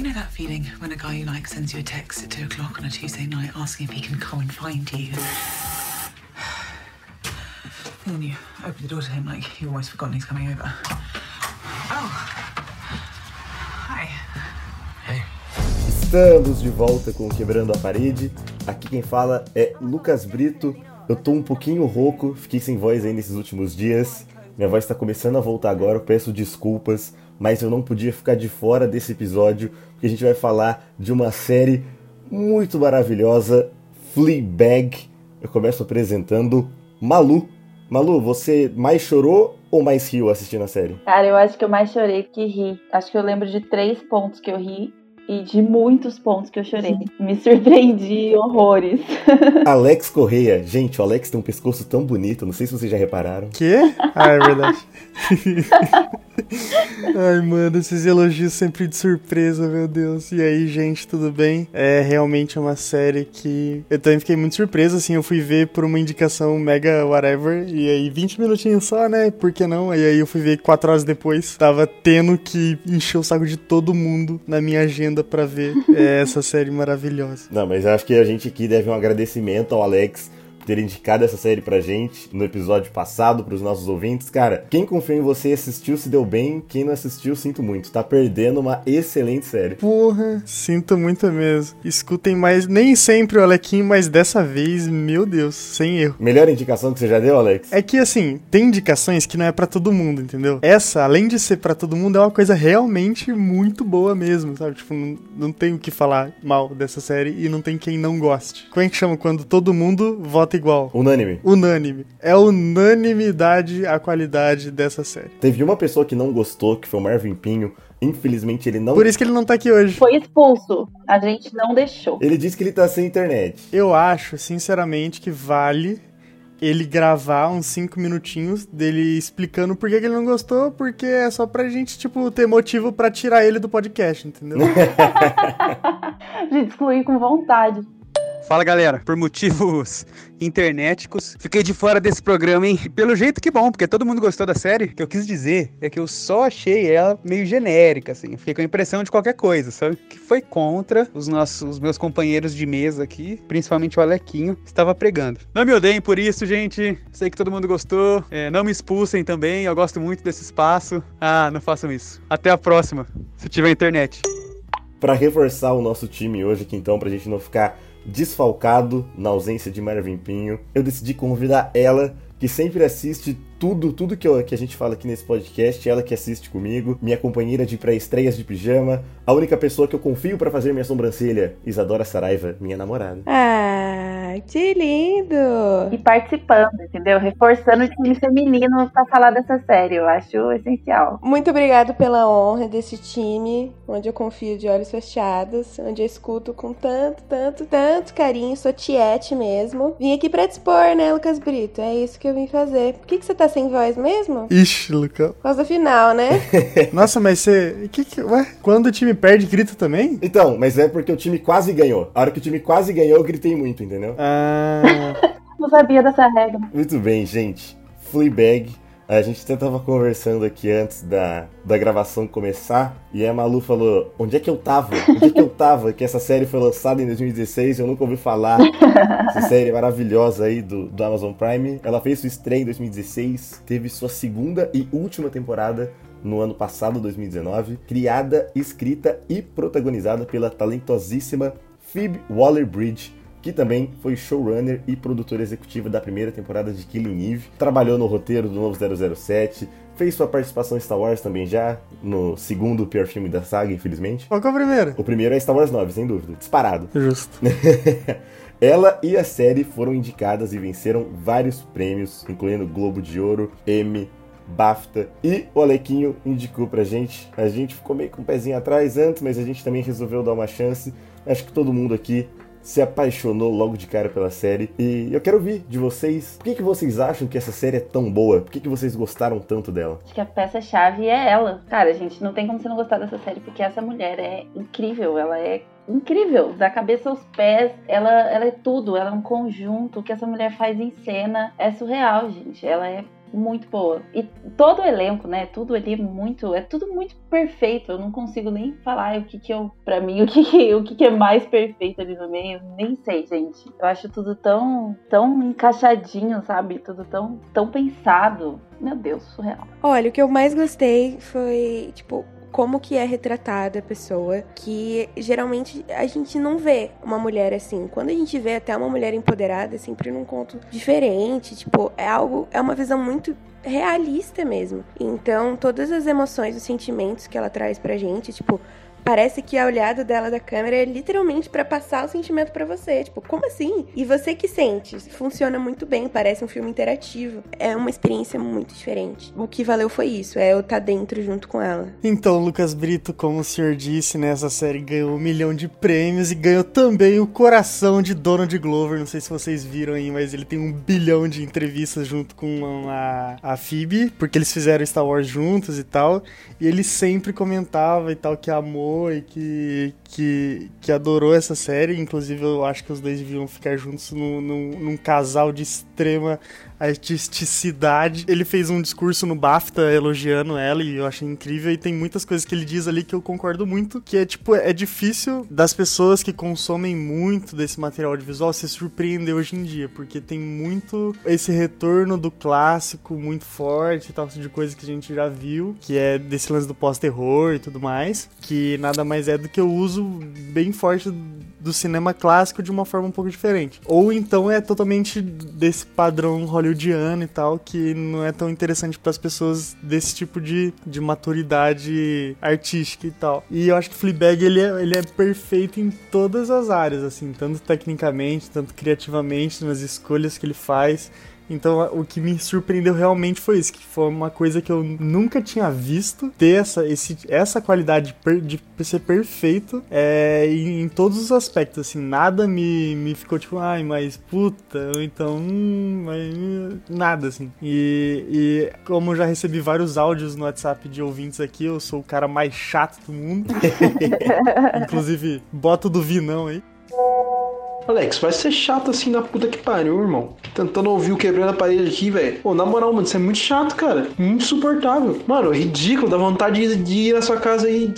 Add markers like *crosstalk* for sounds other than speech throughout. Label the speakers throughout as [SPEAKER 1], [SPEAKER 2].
[SPEAKER 1] You know that feeling when a guy you like sends you a text at two o'clock on a Tuesday night asking if he can come and find you? And *sighs* then you open the door to him like you've always forgotten he's coming over. Oh. Hi.
[SPEAKER 2] Hey.
[SPEAKER 3] Estamos de volta com Quebrando a Parede. Aqui quem fala é Lucas Brito. Eu tô um pouquinho rouco, fiquei sem voz aí nesses últimos dias. Minha voz está começando a voltar agora, eu peço desculpas, mas eu não podia ficar de fora desse episódio, porque a gente vai falar de uma série muito maravilhosa, Fleabag. Eu começo apresentando Malu. Malu, você mais chorou ou mais riu assistindo a série?
[SPEAKER 4] Cara, eu acho que eu mais chorei que ri. Acho que eu lembro de três pontos que eu ri e de muitos pontos que eu chorei. Me surpreendi horrores. *laughs*
[SPEAKER 3] Alex Correia. Gente, o Alex tem um pescoço tão bonito, não sei se vocês já repararam.
[SPEAKER 5] Quê? Ah, é verdade. *laughs* Ai, mano, esses elogios sempre de surpresa, meu Deus. E aí, gente, tudo bem? É realmente uma série que eu também fiquei muito surpreso, assim, eu fui ver por uma indicação mega whatever, e aí 20 minutinhos só, né? Por que não? E aí eu fui ver 4 horas depois, tava tendo que encher o saco de todo mundo na minha agenda para ver *laughs* é, essa série maravilhosa.
[SPEAKER 3] Não, mas acho que a gente aqui deve um agradecimento ao Alex ter indicado essa série pra gente no episódio passado, pros nossos ouvintes. Cara, quem confia em você assistiu se deu bem, quem não assistiu, sinto muito. Tá perdendo uma excelente série.
[SPEAKER 5] Porra, sinto muito mesmo. Escutem mais, nem sempre o Alequinho, mas dessa vez, meu Deus, sem erro.
[SPEAKER 3] Melhor indicação que você já deu, Alex?
[SPEAKER 5] É que assim, tem indicações que não é para todo mundo, entendeu? Essa, além de ser para todo mundo, é uma coisa realmente muito boa mesmo, sabe? Tipo, não, não tem o que falar mal dessa série e não tem quem não goste. Como é que chama quando todo mundo vota igual.
[SPEAKER 3] Unânime.
[SPEAKER 5] Unânime. É unanimidade a qualidade dessa série.
[SPEAKER 3] Teve uma pessoa que não gostou, que foi o Marvin Pinho. Infelizmente ele não.
[SPEAKER 5] Por isso que ele não tá aqui hoje.
[SPEAKER 4] Foi expulso. A gente não deixou.
[SPEAKER 3] Ele disse que ele tá sem internet.
[SPEAKER 5] Eu acho, sinceramente, que vale ele gravar uns 5 minutinhos dele explicando por que, que, ele não gostou, porque é só pra gente, tipo, ter motivo para tirar ele do podcast, entendeu? *laughs* *laughs*
[SPEAKER 4] a gente excluir com vontade.
[SPEAKER 6] Fala galera, por motivos *laughs* internéticos, fiquei de fora desse programa, hein? Pelo jeito que bom, porque todo mundo gostou da série. O que eu quis dizer é que eu só achei ela meio genérica, assim. Fiquei com a impressão de qualquer coisa, sabe? Que foi contra os nossos os meus companheiros de mesa aqui, principalmente o Alequinho, estava pregando. Não me odeiem por isso, gente. Sei que todo mundo gostou. É, não me expulsem também, eu gosto muito desse espaço. Ah, não façam isso. Até a próxima, se tiver internet.
[SPEAKER 3] Para reforçar o nosso time hoje aqui, então, pra gente não ficar desfalcado na ausência de Marvin Pinho, eu decidi convidar ela, que sempre assiste tudo, tudo que, eu, que a gente fala aqui nesse podcast, ela que assiste comigo, minha companheira de pré-estreias de pijama, a única pessoa que eu confio para fazer minha sobrancelha, Isadora Saraiva, minha namorada.
[SPEAKER 7] Ah, que lindo!
[SPEAKER 4] E participando, entendeu? Reforçando o time feminino para falar dessa série, eu acho essencial.
[SPEAKER 7] Muito obrigado pela honra desse time, onde eu confio de olhos fechados, onde eu escuto com tanto, tanto, tanto carinho, sou tiete mesmo. Vim aqui pra dispor, né, Lucas Brito? É isso que eu vim fazer. Por que, que você tá sem voz mesmo?
[SPEAKER 5] Ixi, Lucas.
[SPEAKER 7] Por causa do final, né? *laughs*
[SPEAKER 5] Nossa, mas você. Que, que, ué? Quando o time perde, grita também?
[SPEAKER 3] Então, mas é porque o time quase ganhou. A hora que o time quase ganhou, eu gritei muito, entendeu?
[SPEAKER 5] Ah. *laughs*
[SPEAKER 4] Não sabia dessa regra.
[SPEAKER 3] Muito bem, gente. Fleabag. A gente até tava conversando aqui antes da, da gravação começar e a Malu falou: Onde é que eu tava? Onde é que eu tava? Que essa série foi lançada em 2016 eu nunca ouvi falar. *laughs* Essa série maravilhosa aí do, do Amazon Prime. Ela fez sua estreia em 2016, teve sua segunda e última temporada no ano passado, 2019, criada, escrita e protagonizada pela talentosíssima Phoebe Waller-Bridge, que também foi showrunner e produtora executiva da primeira temporada de Killing Eve, trabalhou no roteiro do novo 007, fez sua participação em Star Wars também já, no segundo pior filme da saga, infelizmente.
[SPEAKER 5] Qual que é o primeiro?
[SPEAKER 3] O primeiro é Star Wars 9, sem dúvida, disparado.
[SPEAKER 5] Justo. *laughs*
[SPEAKER 3] Ela e a série foram indicadas e venceram vários prêmios, incluindo Globo de Ouro, Emmy, BAFTA. E o Alequinho indicou pra gente. A gente ficou meio com o um pezinho atrás antes, mas a gente também resolveu dar uma chance. Acho que todo mundo aqui se apaixonou logo de cara pela série. E eu quero ouvir de vocês, por que, que vocês acham que essa série é tão boa? Por que, que vocês gostaram tanto dela?
[SPEAKER 4] Acho que a peça-chave é ela. Cara, gente, não tem como você não gostar dessa série, porque essa mulher é incrível, ela é incrível, da cabeça aos pés, ela, ela é tudo, ela é um conjunto, o que essa mulher faz em cena é surreal, gente. Ela é muito boa. E todo o elenco, né? Tudo ali muito. É tudo muito perfeito. Eu não consigo nem falar o que, que eu. Pra mim, o que, que, o que, que é mais perfeito ali no meio. Nem sei, gente. Eu acho tudo tão, tão encaixadinho, sabe? Tudo tão, tão pensado. Meu Deus, surreal.
[SPEAKER 7] Olha, o que eu mais gostei foi, tipo, como que é retratada a pessoa, que geralmente a gente não vê uma mulher assim. Quando a gente vê até uma mulher empoderada, é sempre num conto diferente, tipo, é algo, é uma visão muito realista mesmo. Então, todas as emoções, os sentimentos que ela traz pra gente, tipo, Parece que a olhada dela da câmera é literalmente para passar o sentimento para você. Tipo, como assim? E você que sente. Funciona muito bem, parece um filme interativo. É uma experiência muito diferente. O que valeu foi isso, é eu estar tá dentro junto com ela.
[SPEAKER 5] Então, Lucas Brito, como o senhor disse, né, série ganhou um milhão de prêmios e ganhou também o coração de Donald Glover. Não sei se vocês viram aí, mas ele tem um bilhão de entrevistas junto com a, a Phoebe, porque eles fizeram Star Wars juntos e tal. E ele sempre comentava e tal que amou amou e que, que, que adorou essa série. Inclusive, eu acho que os dois deviam ficar juntos num, num, num casal de extrema artisticidade. Ele fez um discurso no BAFTA elogiando ela e eu achei incrível. E tem muitas coisas que ele diz ali que eu concordo muito. Que é tipo, é difícil das pessoas que consomem muito desse material audiovisual se surpreender hoje em dia, porque tem muito esse retorno do clássico muito forte e tal, de coisa que a gente já viu, que é desse lance do pós-terror e tudo mais, que nada mais é do que o uso bem forte do cinema clássico de uma forma um pouco diferente. Ou então é totalmente desse padrão hollywoodiano e tal, que não é tão interessante para as pessoas desse tipo de, de maturidade artística e tal. E eu acho que Fleabag ele é, ele é perfeito em todas as áreas, assim, tanto tecnicamente, tanto criativamente, nas escolhas que ele faz. Então, o que me surpreendeu realmente foi isso, que foi uma coisa que eu nunca tinha visto ter essa, esse, essa qualidade de ser perfeito é, em, em, todos os aspectos, assim, nada me, me ficou tipo, ai, mas puta, ou então, hum, mas, nada, assim. E, e como eu já recebi vários áudios no WhatsApp de ouvintes aqui, eu sou o cara mais chato do mundo. *laughs* Inclusive, bota do Vinão aí.
[SPEAKER 2] Alex, vai ser chato assim na puta que pariu, irmão. Tentando ouvir o quebrando a parede aqui, velho. Pô, na moral, mano, isso é muito chato, cara. Insuportável. Mano, é ridículo. Dá vontade de ir na sua casa e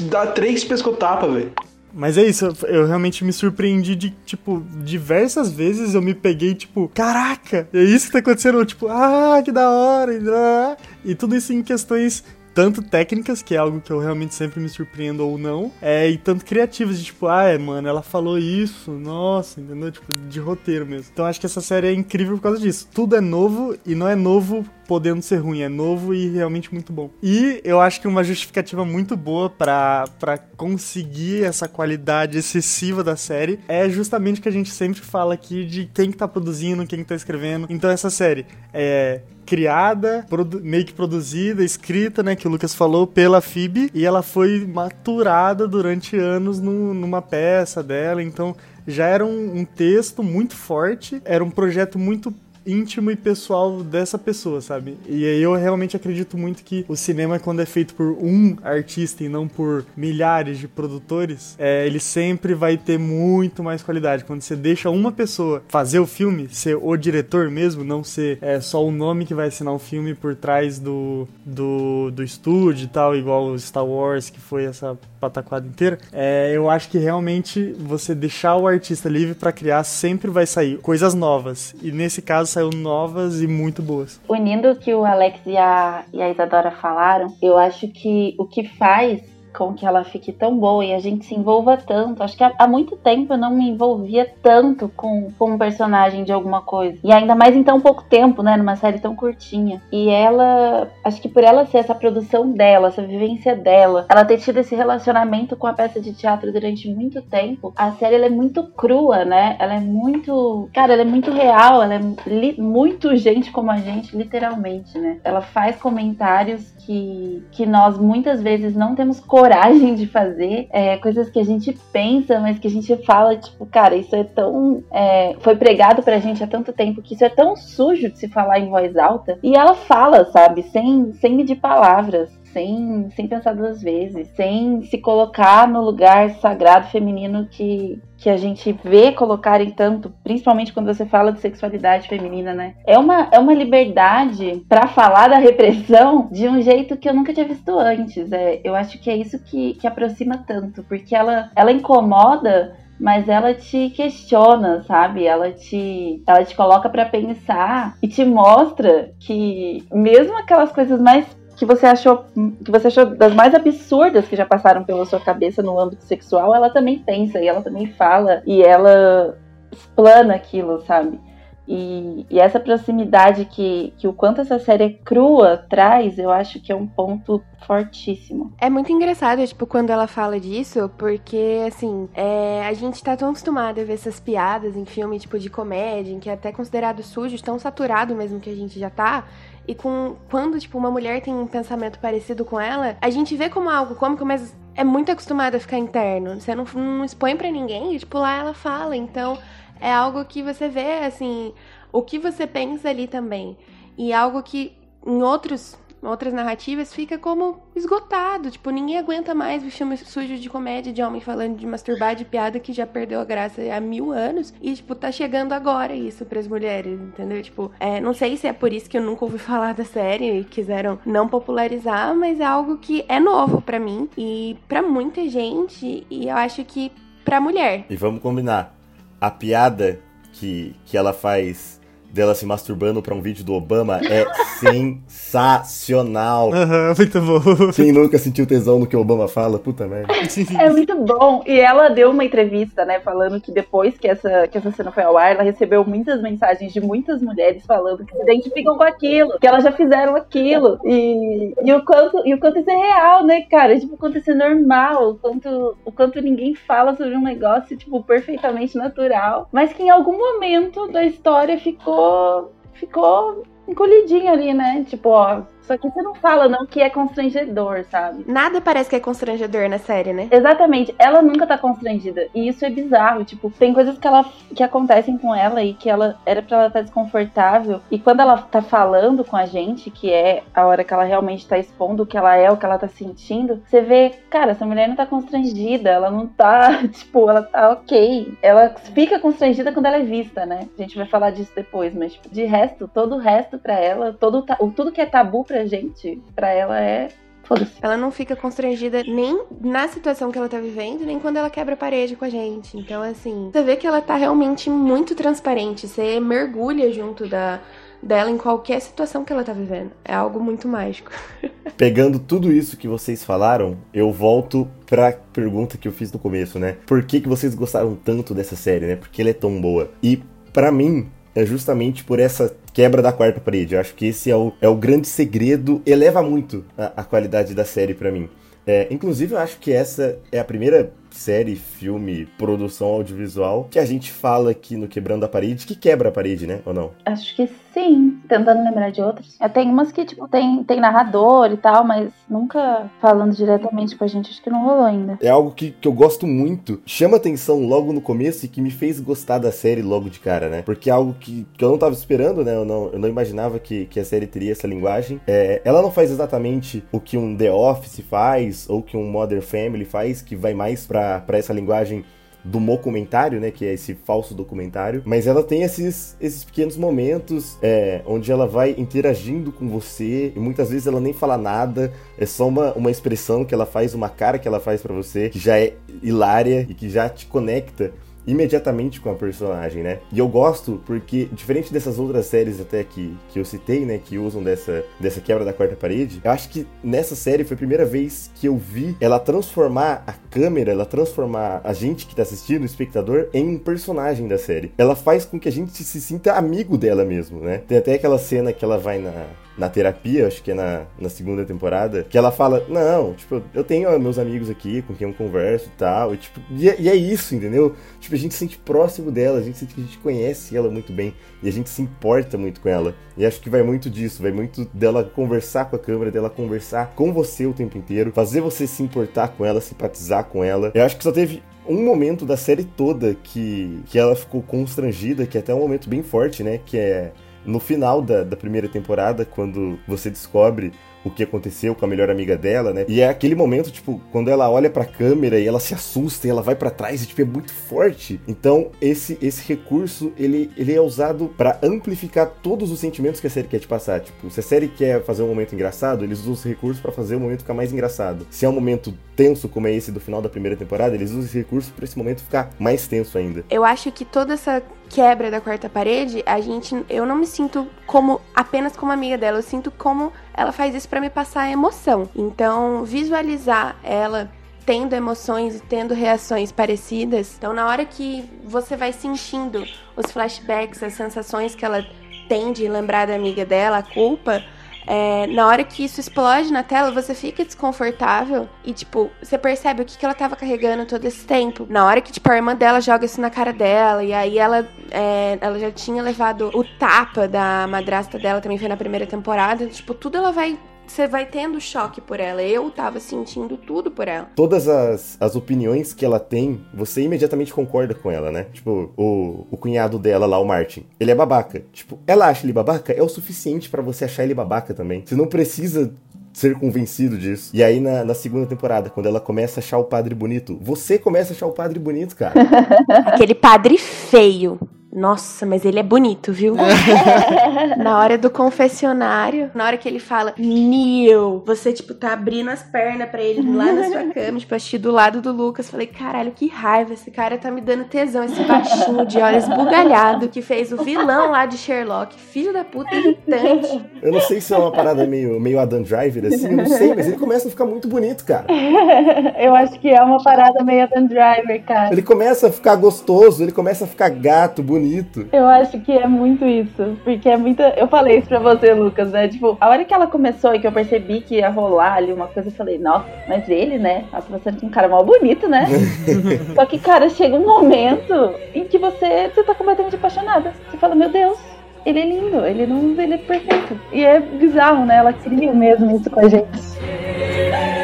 [SPEAKER 2] dar três pescotapas, velho.
[SPEAKER 5] Mas é isso, eu realmente me surpreendi de, tipo, diversas vezes eu me peguei, tipo, caraca, é isso que tá acontecendo, tipo, ah, que da hora, e, e tudo isso em questões tanto técnicas, que é algo que eu realmente sempre me surpreendo ou não, é, e tanto criativas, de tipo, ah, é, mano, ela falou isso, nossa, entendeu? Tipo, de roteiro mesmo. Então acho que essa série é incrível por causa disso. Tudo é novo e não é novo podendo ser ruim, é novo e realmente muito bom. E eu acho que uma justificativa muito boa para conseguir essa qualidade excessiva da série é justamente que a gente sempre fala aqui de quem que tá produzindo, quem que tá escrevendo. Então essa série é criada, meio que produzida, escrita, né, que o Lucas falou, pela Phoebe, e ela foi maturada durante anos no, numa peça dela, então já era um, um texto muito forte, era um projeto muito íntimo e pessoal dessa pessoa, sabe? E aí eu realmente acredito muito que o cinema, quando é feito por um artista e não por milhares de produtores, é, ele sempre vai ter muito mais qualidade. Quando você deixa uma pessoa fazer o filme, ser o diretor mesmo, não ser é, só o nome que vai assinar o filme por trás do, do, do estúdio e tal, igual Star Wars, que foi essa pataquada inteira, é, eu acho que realmente você deixar o artista livre para criar sempre vai sair coisas novas. E nesse caso saiu novas e muito boas.
[SPEAKER 4] Unindo o que o Alex e a, e a Isadora falaram, eu acho que o que faz com que ela fique tão boa e a gente se envolva tanto. Acho que há, muito tempo eu não me envolvia tanto com, com um personagem de alguma coisa. E ainda mais em tão pouco tempo, né? Numa série tão curtinha. E ela, acho que por ela ser essa produção dela, essa vivência dela, ela ter tido esse relacionamento com a peça de teatro durante muito tempo, a série ela é muito crua, né? Ela é muito. Cara, ela é muito real, ela é muito gente como a gente, literalmente, né? Ela faz comentários que, que nós muitas vezes não temos coragem de fazer, é, coisas que a gente pensa, mas que a gente fala, tipo, cara, isso é tão. É, foi pregado pra gente há tanto tempo que isso é tão sujo de se falar em voz alta. E ela fala, sabe, sem, sem medir palavras sem, sem pensar duas vezes, sem se colocar no lugar sagrado feminino que, que a gente vê colocarem tanto, principalmente quando você fala de sexualidade feminina, né? É uma, é uma liberdade para falar da repressão de um jeito que eu nunca tinha visto antes. É, eu acho que é isso que, que aproxima tanto, porque ela, ela incomoda mas ela te questiona, sabe? Ela te, ela te coloca para pensar e te mostra que mesmo aquelas coisas mais que você achou que você achou das mais absurdas que já passaram pela sua cabeça no âmbito sexual, ela também pensa e ela também fala e ela explana aquilo, sabe? E, e, essa proximidade que, que o quanto essa série crua traz, eu acho que é um ponto fortíssimo.
[SPEAKER 7] É muito engraçado, tipo, quando ela fala disso, porque, assim, é, a gente tá tão acostumado a ver essas piadas em filme, tipo, de comédia, em que é até considerado sujo, tão saturado mesmo que a gente já tá, e com quando, tipo, uma mulher tem um pensamento parecido com ela, a gente vê como algo cômico, mas é muito acostumado a ficar interno. Você não, não expõe para ninguém, e, tipo, lá ela fala, então é algo que você vê, assim, o que você pensa ali também. E algo que em outros, outras narrativas fica como esgotado. Tipo, ninguém aguenta mais ver filmes sujos de comédia de homem falando de masturbar, de piada que já perdeu a graça há mil anos. E, tipo, tá chegando agora isso pras mulheres, entendeu? Tipo, é, não sei se é por isso que eu nunca ouvi *laughs* falar da série e quiseram não popularizar, mas é algo que é novo para mim e para muita gente. E eu acho que pra mulher.
[SPEAKER 3] E vamos combinar a piada que, que ela faz dela se masturbando pra um vídeo do Obama é *laughs* sensacional.
[SPEAKER 5] Aham, muito bom.
[SPEAKER 3] Quem nunca sentiu tesão no que o Obama fala? Puta merda.
[SPEAKER 4] É muito bom. E ela deu uma entrevista, né, falando que depois que essa, que essa cena foi ao ar, ela recebeu muitas mensagens de muitas mulheres falando que se identificam com aquilo, que elas já fizeram aquilo. E, e, o, quanto, e o quanto isso é real, né, cara? Tipo, o quanto isso é normal, o quanto, o quanto ninguém fala sobre um negócio, tipo, perfeitamente natural. Mas que em algum momento da história ficou ficou, encolhidinho ali, né? Tipo, ó, só que você não fala, não, que é constrangedor, sabe?
[SPEAKER 7] Nada parece que é constrangedor na série, né?
[SPEAKER 4] Exatamente. Ela nunca tá constrangida. E isso é bizarro. Tipo, tem coisas que ela que acontecem com ela e que ela era pra ela estar tá desconfortável. E quando ela tá falando com a gente, que é a hora que ela realmente tá expondo o que ela é, o que ela tá sentindo, você vê, cara, essa mulher não tá constrangida. Ela não tá, *laughs* tipo, ela tá ok. Ela fica constrangida quando ela é vista, né? A gente vai falar disso depois, mas tipo, de resto, todo o resto pra ela, todo, tudo que é tabu pra gente, pra ela é foda-se.
[SPEAKER 7] Ela não fica constrangida nem na situação que ela tá vivendo, nem quando ela quebra a parede com a gente. Então, assim, você vê que ela tá realmente muito transparente. Você mergulha junto da, dela em qualquer situação que ela tá vivendo. É algo muito mágico. *laughs*
[SPEAKER 3] Pegando tudo isso que vocês falaram, eu volto pra pergunta que eu fiz no começo, né? Por que, que vocês gostaram tanto dessa série, né? Porque ela é tão boa. E para mim, é justamente por essa quebra da quarta parede. Eu acho que esse é o, é o grande segredo, eleva muito a, a qualidade da série para mim. É, inclusive, eu acho que essa é a primeira série, filme, produção audiovisual que a gente fala aqui no Quebrando a Parede, que quebra a parede, né? Ou não?
[SPEAKER 4] Acho que sim. Tentando lembrar de outras. Tem umas que, tipo, tem, tem narrador e tal, mas nunca falando diretamente com a gente, acho que não rolou ainda.
[SPEAKER 3] É algo que, que eu gosto muito, chama atenção logo no começo e que me fez gostar da série logo de cara, né? Porque é algo que, que eu não tava esperando, né? Eu não, eu não imaginava que, que a série teria essa linguagem. É, ela não faz exatamente o que um The Office faz ou que um Modern Family faz, que vai mais pra para essa linguagem do documentário, né, que é esse falso documentário, mas ela tem esses, esses pequenos momentos é, onde ela vai interagindo com você e muitas vezes ela nem fala nada, é só uma, uma expressão que ela faz, uma cara que ela faz para você que já é hilária e que já te conecta imediatamente com a personagem, né? E eu gosto porque, diferente dessas outras séries até que, que eu citei, né, que usam dessa, dessa quebra da quarta parede, eu acho que nessa série foi a primeira vez que eu vi ela transformar a câmera, ela transformar a gente que tá assistindo, o espectador, em um personagem da série. Ela faz com que a gente se sinta amigo dela mesmo, né? Tem até aquela cena que ela vai na, na terapia, acho que é na, na segunda temporada, que ela fala, não, tipo, eu tenho meus amigos aqui com quem eu converso e tal, e tipo, e é, e é isso, entendeu? Tipo, a gente se sente próximo dela, a gente sente que a gente conhece ela muito bem, e a gente se importa muito com ela. E acho que vai muito disso, vai muito dela conversar com a câmera, dela conversar com você o tempo inteiro, fazer você se importar com ela, simpatizar com ela. Eu acho que só teve um momento da série toda que, que ela ficou constrangida, que é até um momento bem forte, né? Que é no final da, da primeira temporada, quando você descobre o que aconteceu com a melhor amiga dela, né? E é aquele momento, tipo, quando ela olha pra câmera e ela se assusta e ela vai para trás e, tipo, é muito forte. Então, esse, esse recurso, ele, ele é usado para amplificar todos os sentimentos que a série quer te passar. Tipo, se a série quer fazer um momento engraçado, eles usam esse recurso para fazer o momento ficar mais engraçado. Se é um momento tenso, como é esse do final da primeira temporada, eles usam esse recurso para esse momento ficar mais tenso ainda.
[SPEAKER 7] Eu acho que toda essa quebra da quarta parede, a gente, eu não me sinto como apenas como amiga dela, eu sinto como ela faz isso para me passar emoção. Então, visualizar ela tendo emoções e tendo reações parecidas. Então, na hora que você vai sentindo os flashbacks, as sensações que ela tem de lembrar da amiga dela, a culpa, é, na hora que isso explode na tela, você fica desconfortável e, tipo, você percebe o que, que ela tava carregando todo esse tempo. Na hora que, tipo, a irmã dela joga isso na cara dela, e aí ela, é, ela já tinha levado o tapa da madrasta dela, também foi na primeira temporada. Tipo, tudo ela vai você vai tendo choque por ela. Eu tava sentindo tudo por ela.
[SPEAKER 3] Todas as, as opiniões que ela tem, você imediatamente concorda com ela, né? Tipo, o, o cunhado dela lá, o Martin, ele é babaca. Tipo, ela acha ele babaca, é o suficiente para você achar ele babaca também. Você não precisa ser convencido disso. E aí, na, na, segunda temporada, quando ela começa a achar o padre bonito, você começa a achar o padre bonito, cara. *laughs*
[SPEAKER 7] Aquele padre feio. Nossa, mas ele é bonito, viu? *laughs* na hora do confessionário, na hora que ele fala, Neil, você, tipo, tá abrindo as pernas para ele lá na sua *laughs* cama, tipo, assisti do lado do Lucas. Falei, caralho, que raiva, esse cara tá me dando tesão, esse baixinho de olhos bugalhado que fez o vilão lá de Sherlock, filho da puta irritante.
[SPEAKER 3] Eu não sei se é uma parada meio, meio Adam Driver, assim, eu não sei, mas ele começa a ficar muito bonito, cara. *laughs*
[SPEAKER 4] eu acho que é uma parada meio Adam Driver, cara.
[SPEAKER 3] Ele começa a ficar gostoso, ele começa a ficar gato, bonito bonito.
[SPEAKER 4] Eu acho que é muito isso. Porque é muita. Eu falei isso pra você, Lucas, né? Tipo, a hora que ela começou e que eu percebi que ia rolar ali uma coisa, eu falei, nossa, mas ele, né? Nossa, você é um cara mal bonito, né? *laughs* Só que, cara, chega um momento em que você, você tá completamente apaixonada. Você fala, meu Deus, ele é lindo, ele não. ele é perfeito. E é bizarro, né? Ela queria mesmo isso com a gente.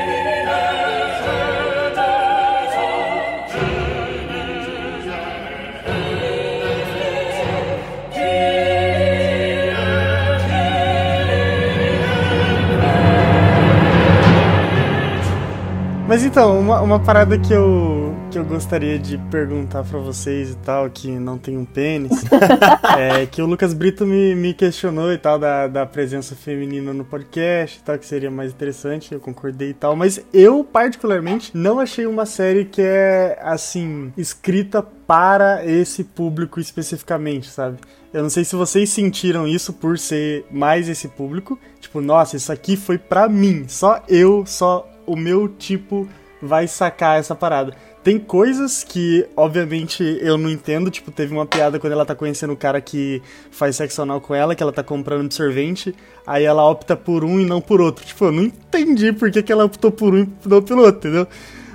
[SPEAKER 5] Mas então, uma, uma parada que eu, que eu gostaria de perguntar para vocês e tal, que não tem um pênis, *laughs* é que o Lucas Brito me, me questionou e tal, da, da presença feminina no podcast e tal, que seria mais interessante, eu concordei e tal, mas eu, particularmente, não achei uma série que é, assim, escrita para esse público especificamente, sabe? Eu não sei se vocês sentiram isso por ser mais esse público. Tipo, nossa, isso aqui foi pra mim. Só eu, só o meu tipo vai sacar essa parada. Tem coisas que, obviamente, eu não entendo. Tipo, teve uma piada quando ela tá conhecendo o cara que faz sexo anal com ela, que ela tá comprando absorvente, aí ela opta por um e não por outro. Tipo, eu não entendi por que, que ela optou por um e não pelo outro, entendeu?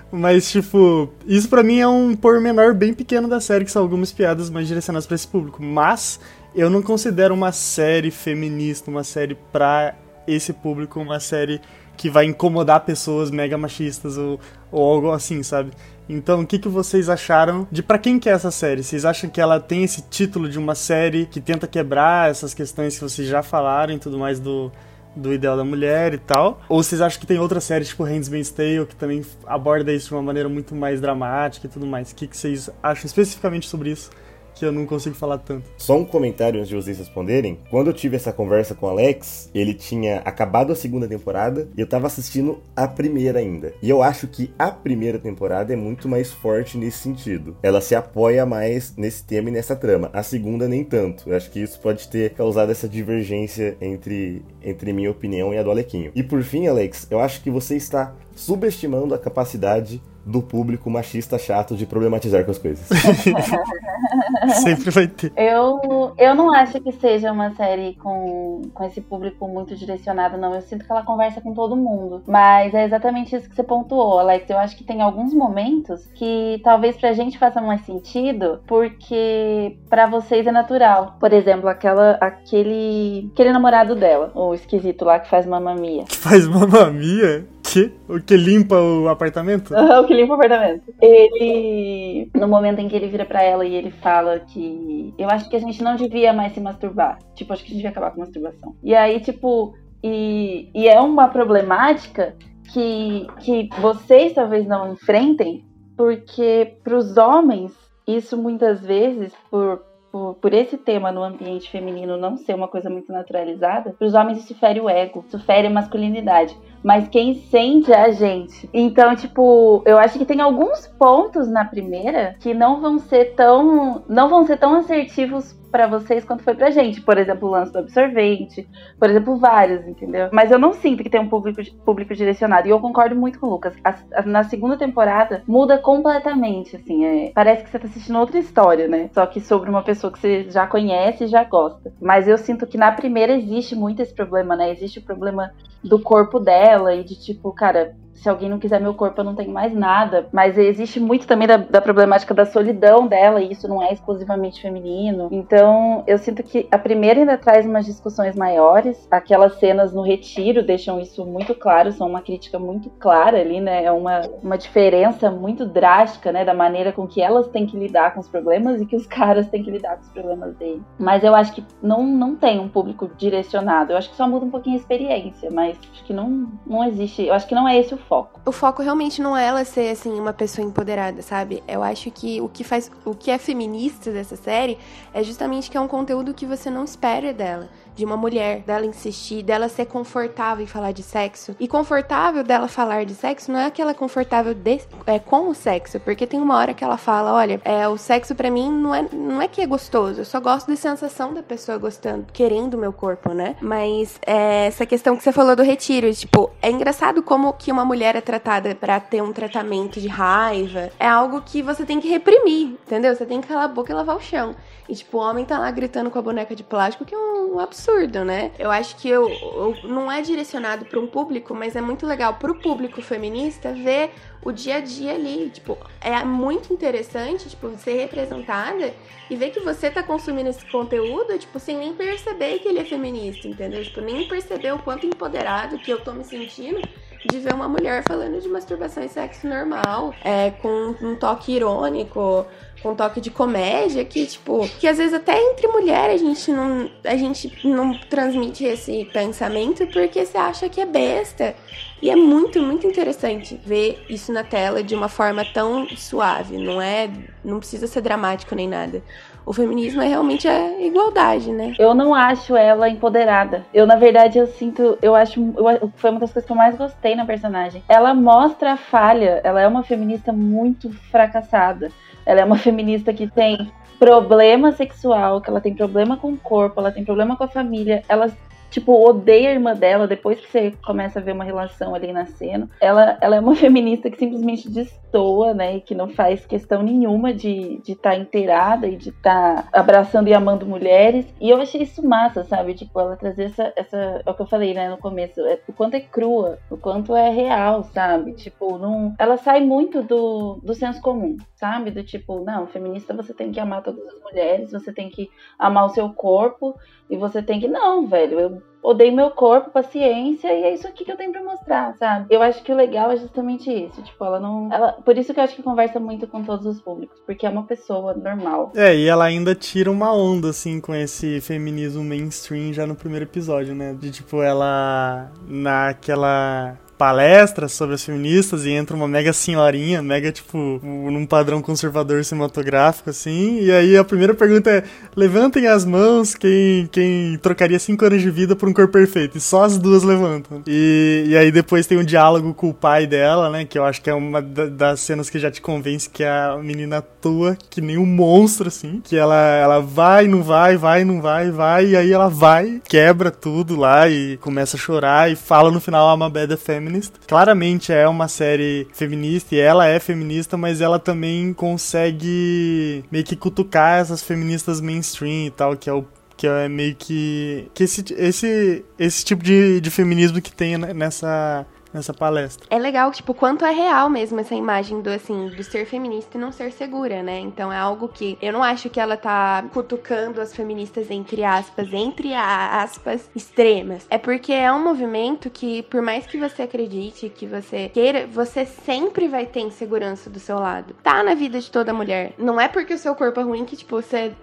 [SPEAKER 5] Mas, tipo, isso para mim é um pormenor bem pequeno da série, que são algumas piadas mais direcionadas para esse público. Mas eu não considero uma série feminista, uma série pra esse público, uma série que vai incomodar pessoas mega machistas ou, ou algo assim, sabe? Então, o que, que vocês acharam de para quem que é essa série? Vocês acham que ela tem esse título de uma série que tenta quebrar essas questões que vocês já falaram e tudo mais do, do ideal da mulher e tal? Ou vocês acham que tem outras séries, tipo Handmaid's Tale, que também aborda isso de uma maneira muito mais dramática e tudo mais? O que, que vocês acham especificamente sobre isso? Que eu não consigo falar tanto.
[SPEAKER 3] Só um comentário antes de vocês responderem. Quando eu tive essa conversa com o Alex, ele tinha acabado a segunda temporada e eu tava assistindo a primeira ainda. E eu acho que a primeira temporada é muito mais forte nesse sentido. Ela se apoia mais nesse tema e nessa trama. A segunda nem tanto. Eu acho que isso pode ter causado essa divergência entre, entre minha opinião e a do Alequinho. E por fim, Alex, eu acho que você está subestimando a capacidade do público machista chato de problematizar com as coisas. *laughs*
[SPEAKER 5] Sempre vai ter.
[SPEAKER 4] Eu, eu não acho que seja uma série com, com esse público muito direcionado, não. Eu sinto que ela conversa com todo mundo. Mas é exatamente isso que você pontuou, Alex. Eu acho que tem alguns momentos que talvez pra gente faça mais sentido, porque para vocês é natural. Por exemplo, aquela, aquele, aquele namorado dela, o esquisito lá que faz mamamia.
[SPEAKER 5] Que faz mamamia? Que? O que limpa o apartamento?
[SPEAKER 4] o que limpa o apartamento. Ele, no momento em que ele vira para ela e ele fala que eu acho que a gente não devia mais se masturbar. Tipo, acho que a gente devia acabar com a masturbação. E aí, tipo, E, e é uma problemática que, que vocês talvez não enfrentem, porque para os homens, isso muitas vezes, por, por, por, esse tema no ambiente feminino não ser uma coisa muito naturalizada, para os homens isso fere o ego, isso fere a masculinidade. Mas quem sente é a gente. Então, tipo, eu acho que tem alguns pontos na primeira que não vão ser tão. não vão ser tão assertivos para vocês quanto foi pra gente. Por exemplo, o lance do absorvente, por exemplo, vários, entendeu? Mas eu não sinto que tem um público, público direcionado. E eu concordo muito com o Lucas. A, a, na segunda temporada muda completamente, assim. É, parece que você tá assistindo outra história, né? Só que sobre uma pessoa que você já conhece e já gosta. Mas eu sinto que na primeira existe muito esse problema, né? Existe o problema do corpo dela e de tipo, cara, se alguém não quiser meu corpo, eu não tenho mais nada. Mas existe muito também da, da, problemática da solidão dela, e isso não é exclusivamente feminino. Então, eu sinto que a primeira ainda traz umas discussões maiores. Aquelas cenas no retiro deixam isso muito claro, são uma crítica muito clara ali, né? É uma, uma diferença muito drástica, né? Da maneira com que elas têm que lidar com os problemas e que os caras têm que lidar com os problemas dele. Mas eu acho que não, não tem um público direcionado. Eu acho que só muda um pouquinho a experiência, mas acho que não, não existe. Eu acho que não é esse o foco.
[SPEAKER 7] O foco realmente não é ela ser assim uma pessoa empoderada, sabe? Eu acho que o que faz, o que é feminista dessa série é justamente que é um conteúdo que você não espera dela de uma mulher, dela insistir, dela ser confortável em falar de sexo. E confortável dela falar de sexo não é aquela confortável de, é, com o sexo, porque tem uma hora que ela fala: olha, é, o sexo para mim não é, não é que é gostoso, eu só gosto da sensação da pessoa gostando, querendo o meu corpo, né? Mas é, essa questão que você falou do retiro, tipo, é engraçado como que uma mulher é tratada para ter um tratamento de raiva, é algo que você tem que reprimir, entendeu? Você tem que calar a boca e lavar o chão. E, tipo, o homem tá lá gritando com a boneca de plástico, que é um absurdo, né? Eu acho que eu, eu não é direcionado para um público, mas é muito legal pro público feminista ver o dia a dia ali. Tipo, é muito interessante, tipo, ser representada e ver que você tá consumindo esse conteúdo, tipo, sem nem perceber que ele é feminista, entendeu? Tipo, nem perceber o quanto empoderado que eu tô me sentindo de ver uma mulher falando de masturbação e sexo normal, é, com um toque irônico, com um toque de comédia que, tipo, que às vezes até entre mulheres a gente não, a gente não transmite esse pensamento porque você acha que é besta. E é muito, muito interessante ver isso na tela de uma forma tão suave, não é, não precisa ser dramático nem nada. O feminismo é realmente a igualdade, né?
[SPEAKER 4] Eu não acho ela empoderada. Eu, na verdade, eu sinto, eu acho, eu, foi uma das coisas que eu mais gostei na personagem. Ela mostra a falha, ela é uma feminista muito fracassada. Ela é uma feminista que tem problema sexual, que ela tem problema com o corpo, ela tem problema com a família, ela tipo, odeia a irmã dela depois que você começa a ver uma relação ali nascendo. Ela, ela é uma *laughs* feminista que simplesmente destoa, né? E que não faz questão nenhuma de estar de tá inteirada e de estar tá abraçando e amando mulheres. E eu achei isso massa, sabe? Tipo, ela trazer essa. essa é o que eu falei, né, no começo. É, o quanto é crua, o quanto é real, sabe? Tipo, não. Ela sai muito do, do senso comum, sabe? Do tipo, não, feminista você tem que amar todas as mulheres, você tem que amar o seu corpo e você tem que, não, velho, eu odeio meu corpo, paciência, e é isso aqui que eu tenho pra mostrar, sabe? Eu acho que o legal é justamente isso. Tipo, ela não. Ela, por isso que eu acho que conversa muito com todos os públicos, porque é uma pessoa normal.
[SPEAKER 5] É, e ela ainda tira uma onda, assim, com esse feminismo mainstream já no primeiro episódio, né? De tipo, ela. Naquela palestra sobre as feministas e entra uma mega senhorinha, mega, tipo, num padrão conservador cinematográfico, assim. E aí a primeira pergunta é: levantem as mãos quem, quem trocaria cinco anos de vida por um corpo perfeito. E só as duas levantam. E, e aí depois tem um diálogo com o pai dela, né? Que eu acho que é uma das cenas que já te convence que a menina atua que nem um monstro, assim. Que ela, ela vai, não vai, vai, não vai, vai. E aí ela vai, quebra tudo lá e começa a chorar e fala no final I'm a bad feminist Feminist. Claramente é uma série feminista e ela é feminista, mas ela também consegue meio que cutucar essas feministas mainstream e tal, que é o que é meio que que esse esse esse tipo de, de feminismo que tem nessa nessa palestra.
[SPEAKER 7] É legal, tipo, quanto é real mesmo essa imagem do, assim, do ser feminista e não ser segura, né? Então é algo que eu não acho que ela tá cutucando as feministas, entre aspas, entre aspas, extremas. É porque é um movimento que, por mais que você acredite, que você queira, você sempre vai ter insegurança do seu lado. Tá na vida de toda mulher. Não é porque o seu corpo é ruim que, tipo, você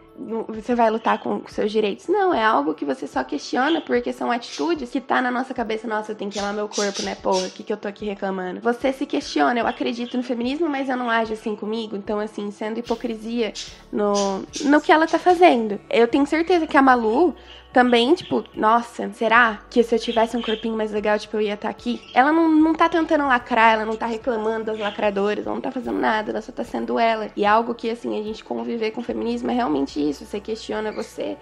[SPEAKER 7] você vai lutar com seus direitos. Não, é algo que você só questiona porque são atitudes que tá na nossa cabeça. Nossa, eu tenho que amar meu corpo, né? Porra, o que, que eu tô aqui reclamando? Você se questiona, eu acredito no feminismo, mas eu não ajo assim comigo. Então, assim, sendo hipocrisia no, no que ela tá fazendo. Eu tenho certeza que a Malu também, tipo, nossa, será que se eu tivesse um corpinho mais legal, tipo, eu ia estar aqui? Ela não, não tá tentando lacrar, ela não tá reclamando das lacradoras, ela não tá fazendo nada, ela só tá sendo ela. E algo que, assim, a gente conviver com o feminismo é realmente isso. Você questiona você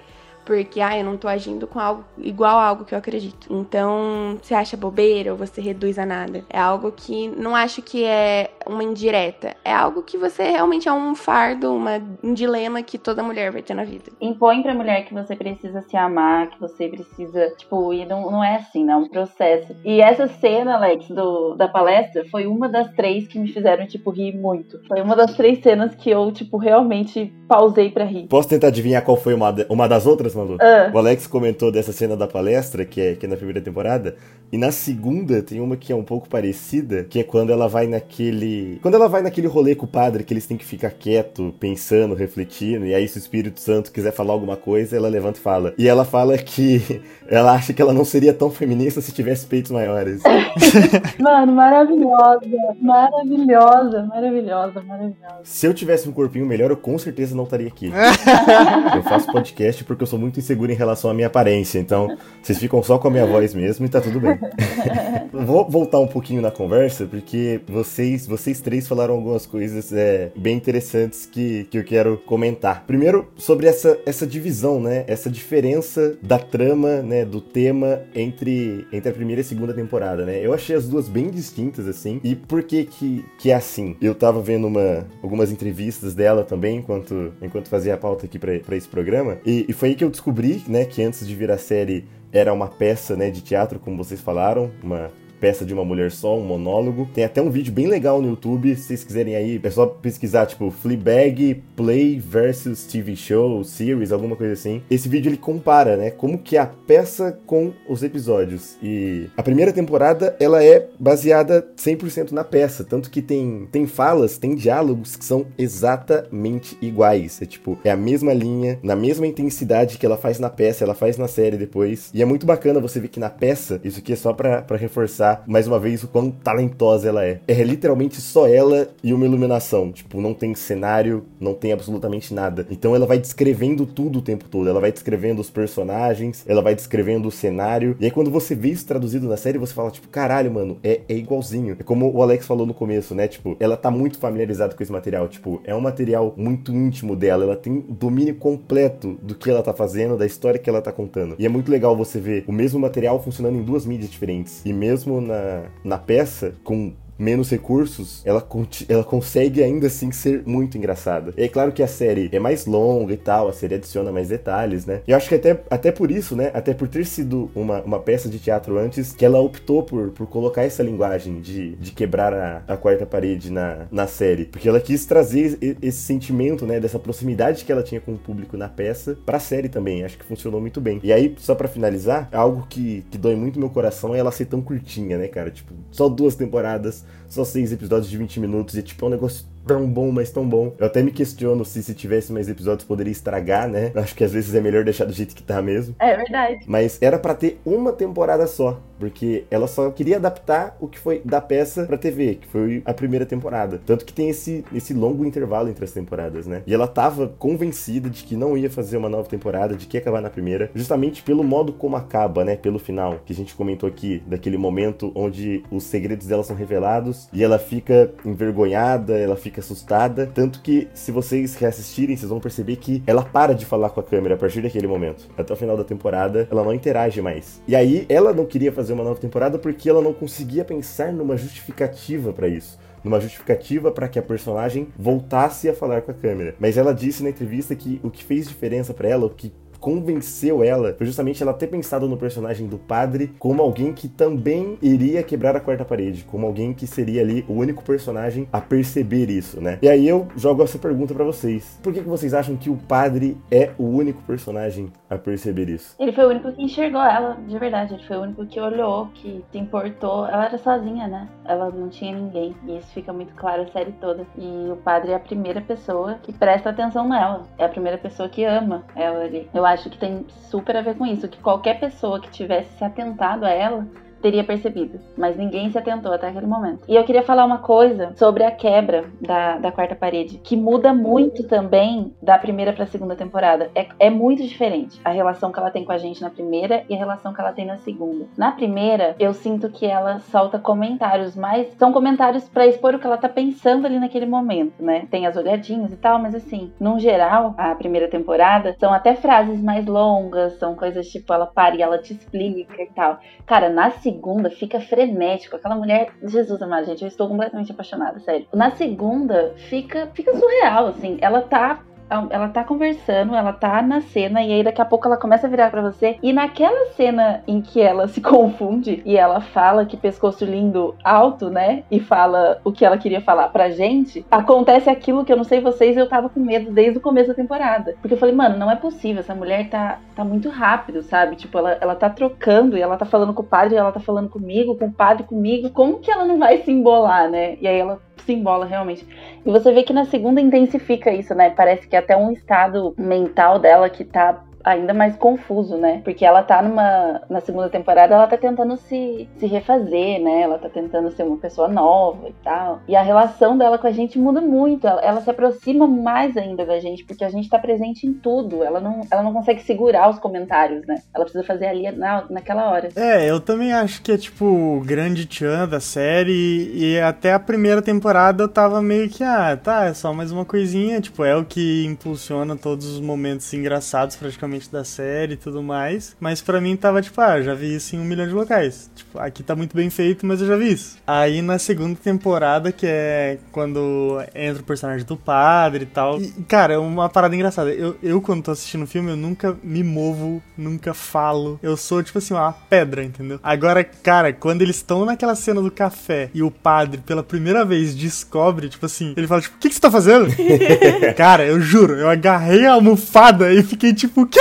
[SPEAKER 7] porque, ah, eu não tô agindo com algo igual a algo que eu acredito. Então, você acha bobeira ou você reduz a nada. É algo que não acho que é uma indireta. É algo que você realmente é um fardo, uma, um dilema que toda mulher vai ter na vida.
[SPEAKER 4] impõe pra mulher que você precisa se amar, que você precisa, tipo, e não, não é assim, né? É um processo. E essa cena, Alex, do, da palestra, foi uma das três que me fizeram, tipo, rir muito. Foi uma das três cenas que eu, tipo, realmente pausei pra rir.
[SPEAKER 3] Posso tentar adivinhar qual foi uma, uma das outras, Malu?
[SPEAKER 4] Ah.
[SPEAKER 3] O Alex comentou dessa cena da palestra, que é, que é na primeira temporada, e na segunda tem uma que é um pouco parecida, que é quando ela vai naquele. Quando ela vai naquele rolê com o padre, que eles têm que ficar quieto, pensando, refletindo, e aí se o Espírito Santo quiser falar alguma coisa, ela levanta e fala. E ela fala que *laughs* ela acha que ela não seria tão feminista se tivesse peitos maiores. *laughs*
[SPEAKER 4] Mano, maravilhosa, maravilhosa, maravilhosa, maravilhosa.
[SPEAKER 3] Se eu tivesse um corpinho melhor, eu com certeza não estaria aqui. *laughs* eu faço podcast porque eu sou muito inseguro em relação à minha aparência, então vocês ficam só com a minha voz mesmo e tá tudo bem. Vou voltar um pouquinho na conversa, porque vocês, vocês três falaram algumas coisas é, bem interessantes que, que eu quero comentar. Primeiro, sobre essa, essa divisão, né? Essa diferença da trama, né? Do tema entre, entre a primeira e a segunda temporada, né? Eu achei as duas bem distintas, assim. E por que que, que é assim? Eu tava vendo uma, algumas entrevistas dela também, enquanto, enquanto fazia a pauta aqui pra esse programa. E, e foi aí que eu descobri, né? Que antes de vir a série era uma peça, né? De teatro, como vocês falaram. Uma peça de uma mulher só, um monólogo. Tem até um vídeo bem legal no YouTube, se vocês quiserem aí, é só pesquisar, tipo, Fleabag Play versus TV Show, Series, alguma coisa assim. Esse vídeo ele compara, né, como que é a peça com os episódios. E a primeira temporada, ela é baseada 100% na peça, tanto que tem, tem falas, tem diálogos que são exatamente iguais. É tipo, é a mesma linha, na mesma intensidade que ela faz na peça, ela faz na série depois. E é muito bacana você ver que na peça, isso aqui é só pra, pra mais uma vez o quão talentosa ela é. É literalmente só ela e uma iluminação. Tipo, não tem cenário, não tem absolutamente nada. Então ela vai descrevendo tudo o tempo todo. Ela vai descrevendo os personagens, ela vai descrevendo o cenário. E aí quando você vê isso traduzido na série, você fala, tipo, caralho, mano, é, é igualzinho. É como o Alex falou no começo, né? Tipo, ela tá muito familiarizada com esse material. Tipo, é um material muito íntimo dela. Ela tem domínio completo do que ela tá fazendo, da história que ela tá contando. E é muito legal você ver o mesmo material funcionando em duas mídias diferentes. E mesmo na, na peça, com menos recursos, ela, ela consegue ainda assim ser muito engraçada. E é claro que a série é mais longa e tal, a série adiciona mais detalhes, né? E eu acho que até, até por isso, né? Até por ter sido uma, uma peça de teatro antes, que ela optou por, por colocar essa linguagem de, de quebrar a, a quarta parede na, na série. Porque ela quis trazer esse sentimento, né? Dessa proximidade que ela tinha com o público na peça pra série também. Acho que funcionou muito bem. E aí, só pra finalizar, algo que, que dói muito meu coração é ela ser tão curtinha, né, cara? Tipo, só duas temporadas, só seis episódios de 20 minutos e, tipo, é um negócio tão bom, mas tão bom. Eu até me questiono se se tivesse mais episódios poderia estragar, né? Acho que às vezes é melhor deixar do jeito que tá mesmo.
[SPEAKER 4] É verdade.
[SPEAKER 3] Mas era pra ter uma temporada só, porque ela só queria adaptar o que foi da peça pra TV, que foi a primeira temporada. Tanto que tem esse, esse longo intervalo entre as temporadas, né? E ela tava convencida de que não ia fazer uma nova temporada, de que ia acabar na primeira, justamente pelo modo como acaba, né? Pelo final, que a gente comentou aqui, daquele momento onde os segredos dela são revelados e ela fica envergonhada, ela fica assustada. Tanto que, se vocês reassistirem, vocês vão perceber que ela para de falar com a câmera a partir daquele momento. Até o final da temporada, ela não interage mais. E aí, ela não queria fazer uma nova temporada porque ela não conseguia pensar numa justificativa pra isso numa justificativa para que a personagem voltasse a falar com a câmera. Mas ela disse na entrevista que o que fez diferença para ela, o que convenceu ela foi justamente ela ter pensado no personagem do padre como alguém que também iria quebrar a quarta parede, como alguém que seria ali o único personagem a perceber isso, né? E aí eu jogo essa pergunta para vocês. Por que, que vocês acham que o padre é o único personagem a perceber isso?
[SPEAKER 4] Ele foi o único que enxergou ela, de verdade. Ele foi o único que olhou, que se importou. Ela era sozinha, né? Ela não tinha ninguém. E isso fica muito claro a série toda. E o padre é a primeira pessoa que presta atenção nela. É a primeira pessoa que ama ela ali. Eu acho que tem super a ver com isso. Que qualquer pessoa que tivesse se atentado a ela teria percebido, mas ninguém se atentou até aquele momento. E eu queria falar uma coisa sobre a quebra da, da quarta parede, que muda muito também da primeira para a segunda temporada. É, é muito diferente a relação que ela tem com a gente na primeira e a relação que ela tem na segunda. Na primeira, eu sinto que ela solta comentários, mas são comentários para expor o que ela tá pensando ali naquele momento, né? Tem as olhadinhas e tal, mas assim, no geral, a primeira temporada são até frases mais longas, são coisas tipo ela para e ela te explica e tal. Cara, na segunda fica frenético. Aquela mulher, Jesus amado, gente, eu estou completamente apaixonada, sério. Na segunda fica, fica surreal, assim. Ela tá ela tá conversando, ela tá na cena e aí daqui a pouco ela começa a virar para você e naquela cena em que ela *laughs* se confunde e ela fala que pescoço lindo alto, né? E fala o que ela queria falar pra gente, acontece aquilo que eu não sei vocês, eu tava com medo desde o começo da temporada. Porque eu falei, mano, não é possível, essa mulher tá, tá muito rápido, sabe? Tipo, ela, ela tá trocando e ela tá falando com o padre, ela tá falando comigo, com o padre comigo. Como que ela não vai se embolar, né? E aí ela se embola realmente. E você vê que na segunda intensifica isso, né? Parece que é até um estado mental dela que tá ainda mais confuso, né? Porque ela tá numa. Na segunda temporada, ela tá tentando se, se refazer, né? Ela tá tentando ser uma pessoa nova e tal. E a relação dela com a gente muda muito. Ela, ela se aproxima mais ainda da gente, porque a gente tá presente em tudo. Ela não, ela não consegue segurar os comentários, né? Ela precisa fazer ali na, naquela hora.
[SPEAKER 5] É, eu também acho que é tipo o grande tchan da série. E até a primeira temporada eu tava meio que, ah, tá, é só mais uma coisinha. Tipo, é o que impulsiona todos os momentos engraçados praticamente da série e tudo mais. Mas para mim tava tipo, ah, já vi isso em um milhão de locais. Tipo, aqui tá muito bem feito, mas eu já vi isso. Aí na segunda temporada, que é quando entra o personagem do padre e tal. E, cara, é uma parada engraçada. Eu, eu, quando tô assistindo o filme, eu nunca me movo, nunca falo. Eu sou, tipo assim, uma pedra, entendeu? Agora, cara, quando eles estão naquela cena do café e o padre, pela primeira vez, descobre, tipo assim, ele fala, tipo, o que, que você tá fazendo? *laughs* cara, eu juro, eu agarrei a almofada e fiquei tipo, o quê?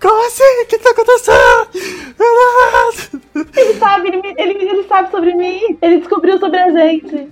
[SPEAKER 5] Como assim? O que tá acontecendo?
[SPEAKER 4] Ele sabe, ele, ele, ele sabe sobre mim. Ele descobriu sobre a gente.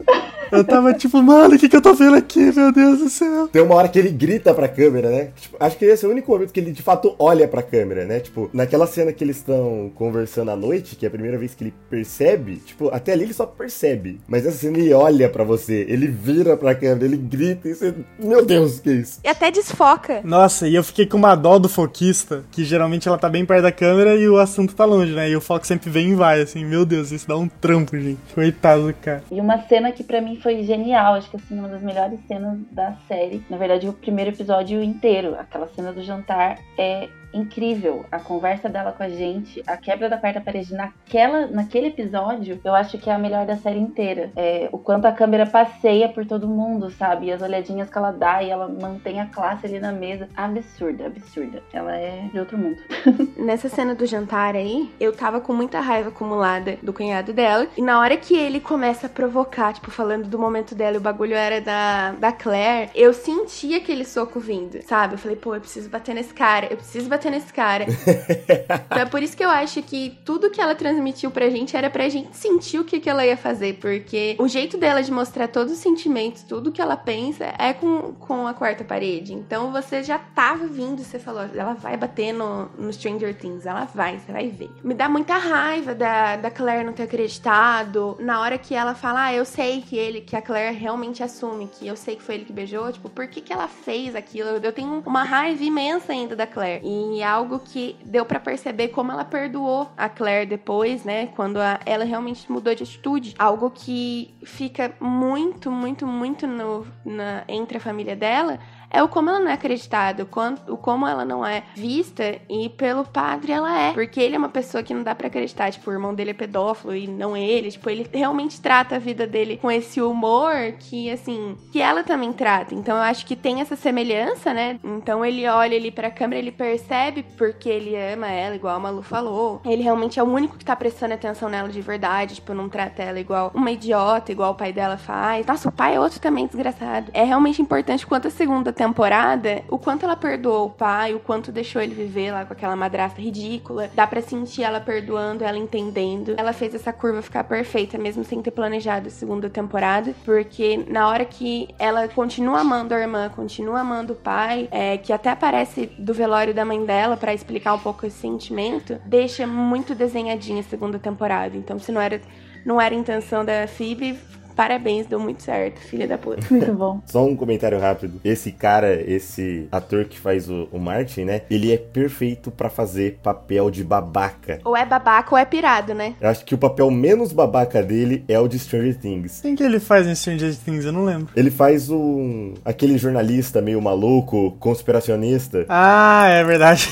[SPEAKER 5] Eu tava tipo, mano, o que, que eu tô vendo aqui, meu Deus do céu?
[SPEAKER 3] Tem uma hora que ele grita pra câmera, né? Tipo, acho que esse é o único momento que ele de fato olha pra câmera, né? Tipo, naquela cena que eles estão conversando à noite, que é a primeira vez que ele percebe, tipo, até ali ele só percebe. Mas essa cena ele olha pra você, ele vira pra câmera, ele grita e você. Meu Deus, que é isso?
[SPEAKER 7] E até desfoca.
[SPEAKER 5] Nossa, e eu fiquei com uma dó do foquista, que geralmente ela tá bem perto da câmera e o assunto tá longe, né? E o foco sempre vem e vai, assim, meu Deus, isso dá um trampo, gente. Coitado do cara.
[SPEAKER 4] E uma cena que pra mim foi genial, acho que assim, uma das melhores cenas da série. Na verdade, o primeiro episódio inteiro. Aquela cena do jantar é incrível. A conversa dela com a gente, a quebra da quarta parede naquela, naquele episódio, eu acho que é a melhor da série inteira. É, o quanto a câmera passeia por todo mundo, sabe? E as olhadinhas que ela dá e ela mantém a classe ali na mesa. Absurda, absurda. Ela é de outro mundo. *laughs*
[SPEAKER 7] Nessa cena do jantar aí, eu tava com muita raiva acumulada do cunhado dela. E na hora que ele começa a provocar, tipo, falando do momento dela e o bagulho era da, da Claire, eu senti aquele soco vindo, sabe? Eu falei, pô, eu preciso bater nesse cara, eu preciso bater nesse cara. *laughs* então é por isso que eu acho que tudo que ela transmitiu pra gente era pra gente sentir o que, que ela ia fazer, porque o jeito dela de mostrar todos os sentimentos, tudo que ela pensa, é com, com a quarta parede. Então você já tava vindo, você falou, ela vai bater no, no Stranger Things, ela vai, você vai ver. Me dá muita raiva da, da Claire não ter acreditado. Na hora que ela fala, ah, eu sei que ele, que a Claire realmente assume que eu sei que foi ele que beijou, tipo, por que, que ela fez aquilo? Eu tenho uma raiva imensa ainda da Claire. E é algo que deu para perceber como ela perdoou a Claire depois, né? Quando a, ela realmente mudou de atitude. Algo que fica muito, muito, muito no, na, entre a família dela é o como ela não é acreditada, o, quanto, o como ela não é vista e pelo padre ela é. Porque ele é uma pessoa que não dá para acreditar, tipo, o irmão dele é pedófilo e não ele, tipo, ele realmente trata a vida dele com esse humor que, assim, que ela também trata. Então eu acho que tem essa semelhança, né? Então ele olha ali pra câmera, ele percebe porque ele ama ela, igual a Malu falou. Ele realmente é o único que tá prestando atenção nela de verdade, tipo, não trata ela igual uma idiota, igual o pai dela faz. Nossa, o pai é outro também desgraçado. É realmente importante quanto a segunda temporada, o quanto ela perdoou o pai, o quanto deixou ele viver lá com aquela madrasta ridícula. Dá pra sentir ela perdoando, ela entendendo. Ela fez essa curva ficar perfeita, mesmo sem ter planejado a segunda temporada, porque na hora que ela continua amando a irmã, continua amando o pai, é, que até aparece do velório da mãe dela para explicar um pouco esse sentimento, deixa muito desenhadinha a segunda temporada. Então, se não era, não era intenção da Phoebe, Parabéns, deu muito certo, filha da puta.
[SPEAKER 4] Muito bom. *laughs*
[SPEAKER 3] Só um comentário rápido. Esse cara, esse ator que faz o, o Martin, né? Ele é perfeito pra fazer papel de babaca.
[SPEAKER 7] Ou é babaca ou é pirado, né?
[SPEAKER 3] Eu acho que o papel menos babaca dele é o de Stranger Things.
[SPEAKER 5] Quem que ele faz em Stranger Things? Eu não lembro.
[SPEAKER 3] Ele faz um aquele jornalista meio maluco, conspiracionista.
[SPEAKER 5] Ah, é verdade.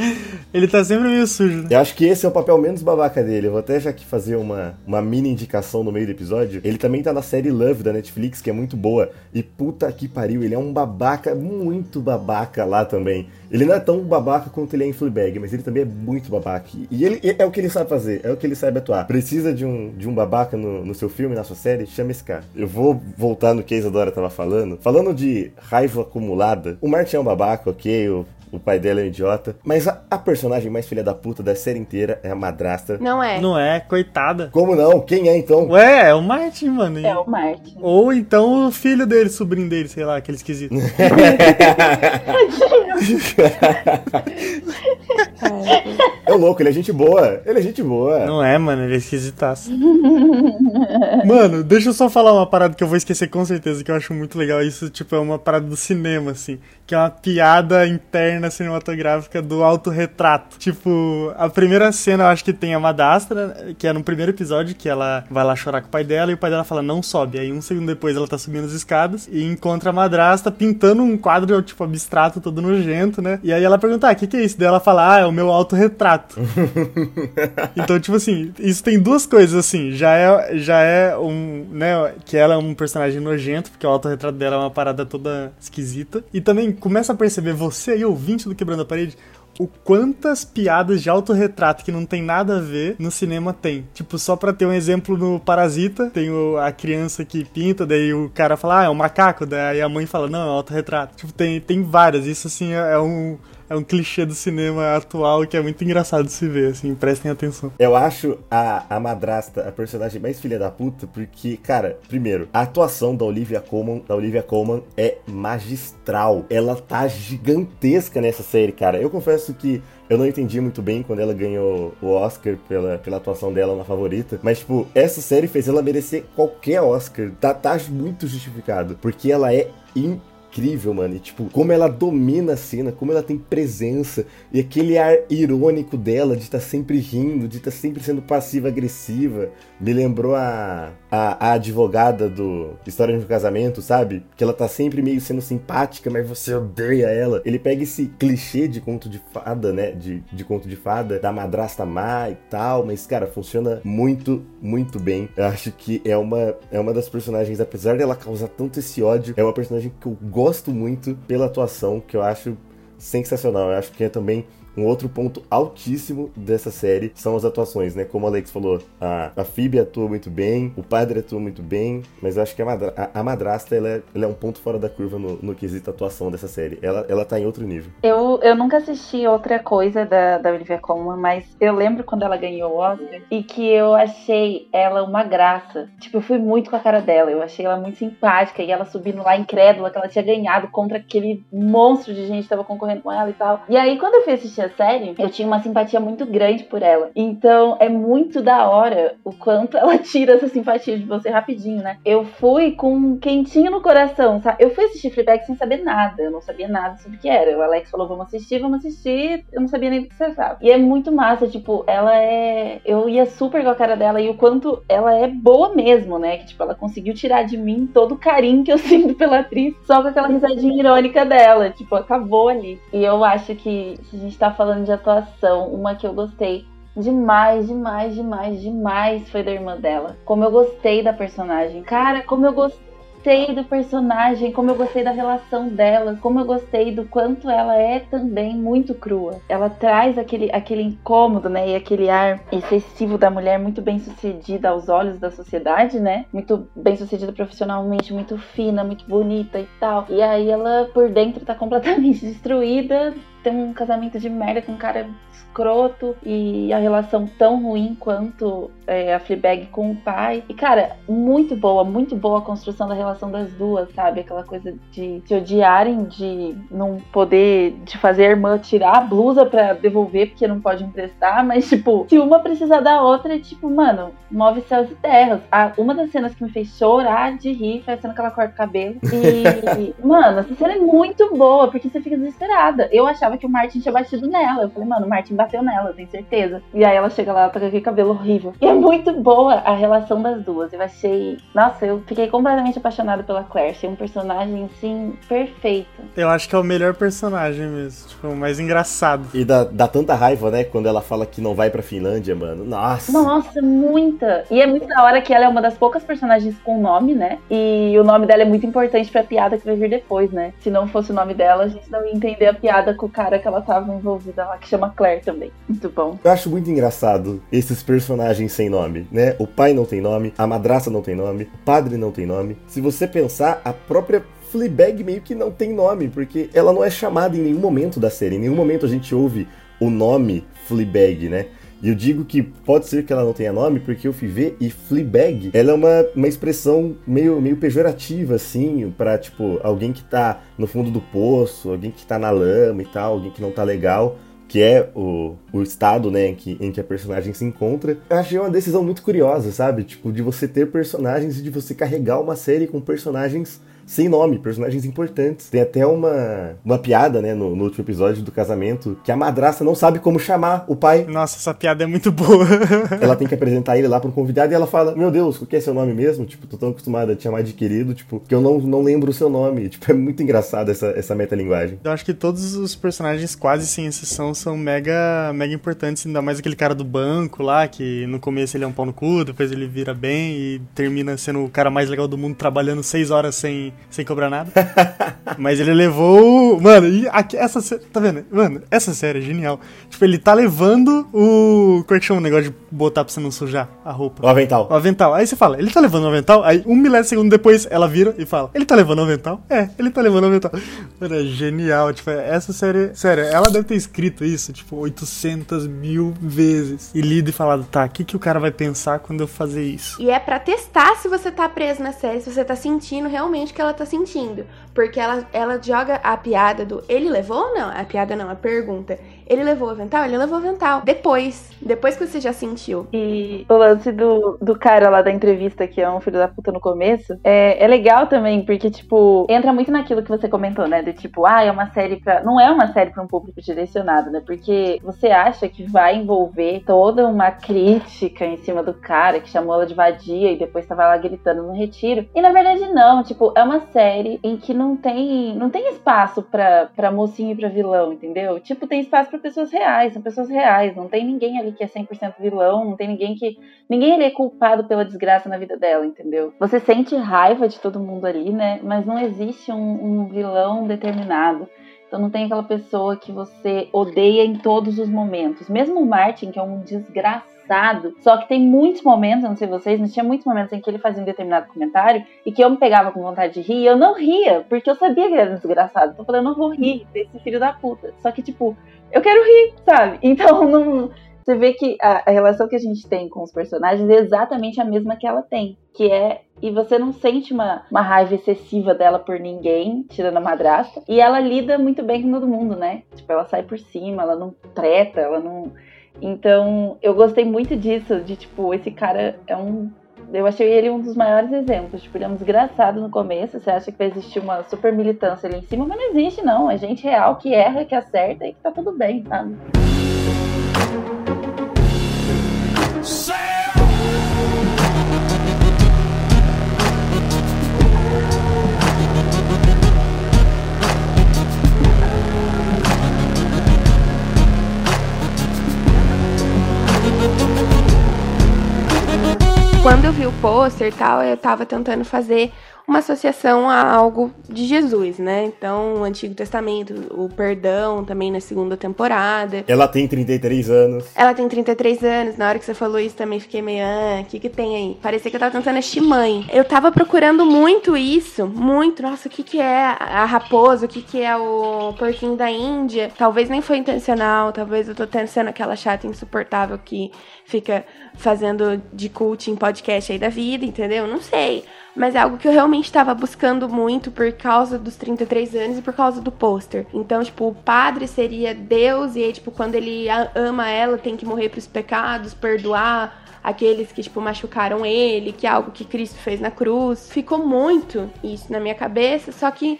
[SPEAKER 5] *laughs* ele tá sempre meio sujo. Né?
[SPEAKER 3] Eu acho que esse é o papel menos babaca dele. Eu vou até já aqui fazer uma, uma mini indicação no meio do episódio. Ele também tá na série Love da Netflix, que é muito boa. E puta que pariu, ele é um babaca, muito babaca lá também. Ele não é tão babaca quanto ele é em Fleabag, mas ele também é muito babaca. E ele é o que ele sabe fazer, é o que ele sabe atuar. Precisa de um, de um babaca no, no seu filme, na sua série? Chama esse cara. Eu vou voltar no que a Isadora tava falando. Falando de raiva acumulada, o Martin é um babaca, ok? O o pai dela é um idiota. Mas a, a, personagem mais filha da puta da série inteira é a madrasta.
[SPEAKER 7] Não é.
[SPEAKER 5] Não é, coitada.
[SPEAKER 3] Como não? Quem é então?
[SPEAKER 5] Ué, é o Martin, mano.
[SPEAKER 4] É o Martin.
[SPEAKER 5] Ou então o filho dele, sobrinho dele, sei lá, aquele esquisito. *laughs*
[SPEAKER 3] é o louco, ele é gente boa. Ele é gente boa.
[SPEAKER 5] Não é, mano, ele é esquisitaço. *laughs* mano, deixa eu só falar uma parada que eu vou esquecer com certeza, que eu acho muito legal. Isso, tipo, é uma parada do cinema, assim. Que é uma piada interna cinematográfica do autorretrato. Tipo, a primeira cena eu acho que tem a Madastra, que é no primeiro episódio, que ela vai lá chorar com o pai dela e o pai dela fala, não sobe. Aí um segundo depois ela tá subindo as escadas e encontra a madrasta pintando um quadro, tipo, abstrato, todo nojento, né? E aí ela pergunta, ah, o que, que é isso? Daí ela fala, ah, é o meu autorretrato. *laughs* então, tipo assim, isso tem duas coisas, assim. Já é, já é um, né, que ela é um personagem nojento, porque o autorretrato dela é uma parada toda esquisita. E também começa a perceber, você aí, do Quebrando a Parede, o quantas piadas de autorretrato que não tem nada a ver no cinema tem. Tipo, só pra ter um exemplo no Parasita, tem o, a criança que pinta, daí o cara fala, ah, é um macaco, daí a mãe fala, não, é um autorretrato. Tipo, tem, tem várias. Isso, assim, é, é um é um clichê do cinema atual que é muito engraçado de se ver, assim, prestem atenção.
[SPEAKER 3] Eu acho a, a madrasta a personagem mais filha da puta, porque, cara, primeiro, a atuação da Olivia Colman, da Olivia Colman é magistral. Ela tá gigantesca nessa série, cara. Eu confesso que eu não entendi muito bem quando ela ganhou o Oscar pela, pela atuação dela na favorita. Mas, tipo, essa série fez ela merecer qualquer Oscar. Tá, tá muito justificado. Porque ela é incrível incrível, mano. E, tipo, como ela domina a cena, como ela tem presença. E aquele ar irônico dela de estar tá sempre rindo, de estar tá sempre sendo passiva-agressiva. Me lembrou a, a, a, advogada do História de um Casamento, sabe? Que ela tá sempre meio sendo simpática, mas você odeia ela. Ele pega esse clichê de conto de fada, né? De, de conto de fada, da madrasta má e tal. Mas, cara, funciona muito, muito bem. Eu acho que é uma, é uma das personagens, apesar dela causar tanto esse ódio, é uma personagem que eu gosto gosto muito pela atuação, que eu acho sensacional. Eu acho que é também um outro ponto altíssimo dessa série são as atuações, né? Como o Alex falou, a, a Phoebe atua muito bem, o padre atua muito bem, mas acho que a, madra, a, a madrasta ela é, ela é, um ponto fora da curva no, no quesito atuação dessa série. Ela, ela tá em outro nível.
[SPEAKER 4] Eu, eu nunca assisti outra coisa da, da Olivia Colman, mas eu lembro quando ela ganhou o Oscar e que eu achei ela uma graça. Tipo, eu fui muito com a cara dela, eu achei ela muito simpática e ela subindo lá incrédula que ela tinha ganhado contra aquele monstro de gente que tava concorrendo com ela e tal. E aí, quando eu fui assistir a série, eu tinha uma simpatia muito grande por ela. Então é muito da hora o quanto *laughs* ela tira essa simpatia de você rapidinho, né? Eu fui com um quentinho no coração, sabe? Eu fui assistir Fleabag sem saber nada, eu não sabia nada sobre o que era. O Alex falou, vamos assistir, vamos assistir, eu não sabia nem do que você. E é muito massa, tipo, ela é. Eu ia super com a cara dela e o quanto ela é boa mesmo, né? Que, tipo, ela conseguiu tirar de mim todo o carinho que eu *laughs* sinto pela atriz só com aquela risadinha irônica dela. Tipo, acabou ali. E eu acho que, se a gente tá falando de atuação, uma que eu gostei demais, demais, demais, demais foi da irmã dela. Como eu gostei da personagem. Cara, como eu gostei gostei do personagem, como eu gostei da relação delas, como eu gostei do quanto ela é também muito crua. Ela traz aquele, aquele incômodo, né? E aquele ar excessivo da mulher muito bem sucedida aos olhos da sociedade, né? Muito bem sucedida profissionalmente, muito fina, muito bonita e tal. E aí ela por dentro tá completamente *laughs* destruída, tem um casamento de merda com um cara escroto e a relação tão ruim quanto é, a Fleabag com o pai. E, cara, muito boa, muito boa a construção da relação das duas, sabe? Aquela coisa de se odiarem, de não poder, de fazer a irmã tirar a blusa pra devolver porque não pode emprestar, *laughs* mas, tipo, se uma precisar da outra, é tipo, mano, move céus e terras. A, uma das cenas que me fez chorar de rir foi a cena que ela corta o cabelo. E, *laughs* mano, essa cena é muito boa, porque você fica desesperada. Eu achava que o Martin tinha batido nela. Eu falei, mano, o Martin bateu nela, eu tenho certeza. E aí ela chega lá, tá com aquele cabelo horrível. E é muito boa a relação das duas. Eu achei. Nossa, eu fiquei completamente apaixonada pela Claire. Achei um personagem, assim, perfeito.
[SPEAKER 5] Eu acho que é o melhor personagem mesmo. Tipo, o mais engraçado.
[SPEAKER 3] E dá, dá tanta raiva, né? Quando ela fala que não vai pra Finlândia, mano. Nossa.
[SPEAKER 4] Nossa, muita. E é muito da hora que ela é uma das poucas personagens com nome, né? E o nome dela é muito importante pra piada que vai vir depois, né? Se não fosse o nome dela, a gente não ia entender a piada com o cara que ela tava envolvida lá, que chama Claire também. Muito bom.
[SPEAKER 3] Eu acho muito engraçado esses personagens sem nome, né? O pai não tem nome, a madraça não tem nome, o padre não tem nome. Se você pensar, a própria Fleabag meio que não tem nome, porque ela não é chamada em nenhum momento da série. Em nenhum momento a gente ouve o nome Fleabag, né? E eu digo que pode ser que ela não tenha nome, porque eu fui ver e Fleabag, ela é uma, uma expressão meio, meio pejorativa, assim, pra, tipo, alguém que tá no fundo do poço, alguém que tá na lama e tal, alguém que não tá legal que é o, o estado, né, que, em que a personagem se encontra. Eu achei uma decisão muito curiosa, sabe? Tipo, de você ter personagens e de você carregar uma série com personagens sem nome, personagens importantes. Tem até uma, uma piada, né, no, no, último episódio do casamento, que a madraça não sabe como chamar o pai.
[SPEAKER 5] Nossa, essa piada é muito boa. *laughs*
[SPEAKER 3] ela tem que apresentar ele lá para um convidado e ela fala: Meu Deus, o que é seu nome mesmo? Tipo, tô tão acostumada a te chamar de querido, tipo, que eu não, não lembro o seu nome. Tipo, é muito engraçado essa, essa metalinguagem.
[SPEAKER 5] Eu acho que todos os personagens, quase sem exceção, são mega, mega importantes, ainda mais aquele cara do banco lá, que no começo ele é um pau no cu, depois ele vira bem e termina sendo o cara mais legal do mundo, trabalhando seis horas sem sem cobrar nada. *laughs* Mas ele levou. Mano, e aqui, essa Tá vendo? Mano, essa série é genial. Tipo, ele tá levando o. Como é que chama o negócio de botar pra você não sujar a roupa?
[SPEAKER 3] O avental.
[SPEAKER 5] O avental. Aí você fala, ele tá levando o avental? Aí um milésimpo depois ela vira e fala, ele tá levando o avental? É, ele tá levando o avental. Mano, é genial. Tipo, essa série. Sério, ela deve ter escrito isso, tipo, 800 mil vezes. E lido e falado, tá, o que, que o cara vai pensar quando eu fazer isso?
[SPEAKER 7] E é para testar se você tá preso na série, se você tá sentindo realmente que ela tá sentindo. Porque ela, ela joga a piada do ele levou ou não? A piada não, a pergunta. Ele levou o avental? Ele levou o avental. Depois. Depois que você já sentiu.
[SPEAKER 4] E o lance do, do cara lá da entrevista, que é um filho da puta no começo, é, é legal também, porque, tipo, entra muito naquilo que você comentou, né? De tipo, ah, é uma série pra. Não é uma série pra um público direcionado, né? Porque você acha que vai envolver toda uma crítica em cima do cara que chamou ela de vadia e depois tava lá gritando no retiro. E na verdade, não. Tipo, é uma série em que não tem, não tem espaço pra, pra mocinho e pra vilão, entendeu? Tipo, tem espaço pra pessoas reais, são pessoas reais, não tem ninguém ali que é 100% vilão, não tem ninguém que. Ninguém ali é culpado pela desgraça na vida dela, entendeu? Você sente raiva de todo mundo ali, né? Mas não existe um, um vilão determinado. Então não tem aquela pessoa que você odeia em todos os momentos. Mesmo o Martin, que é um desgraçado, só que tem muitos momentos, não sei vocês, mas tinha muitos momentos em que ele fazia um determinado comentário e que eu me pegava com vontade de rir e eu não ria, porque eu sabia que ele era desgraçado. Então eu falei, eu não vou rir desse filho da puta. Só que, tipo, eu quero rir, sabe? *laughs* Então não, Você vê que a, a relação que a gente tem com os personagens é exatamente a mesma que ela tem. Que é e você não sente uma, uma raiva excessiva dela por ninguém, tirando a madrasta. E ela lida muito bem com todo mundo, né? Tipo, ela sai por cima, ela não treta, ela não. Então, eu gostei muito disso, de tipo, esse cara é um. Eu achei ele um dos maiores exemplos. Tipo, ele é um desgraçado no começo. Você acha que vai existir uma super militância ali em cima, mas não existe, não. É gente real que erra, que acerta e que tá tudo bem, sabe?
[SPEAKER 7] Quando eu vi o pôster e tal, eu tava tentando fazer uma associação a algo de Jesus, né? Então, o Antigo Testamento, o perdão também na segunda temporada.
[SPEAKER 3] Ela tem 33 anos.
[SPEAKER 7] Ela tem 33 anos, na hora que você falou isso também fiquei meio, ah, o que que tem aí? Parecia que eu tava tentando assistir mãe. Eu tava procurando muito isso, muito, nossa, o que que é a raposa, o que que é o porquinho da Índia? Talvez nem foi intencional, talvez eu tô tendo sendo aquela chata insuportável que fica fazendo de cult em podcast aí da vida, entendeu? Não sei mas é algo que eu realmente estava buscando muito por causa dos 33 anos e por causa do pôster. Então, tipo, o padre seria Deus e aí, tipo, quando ele ama ela, tem que morrer pros pecados, perdoar aqueles que, tipo, machucaram ele, que é algo que Cristo fez na cruz. Ficou muito isso na minha cabeça, só que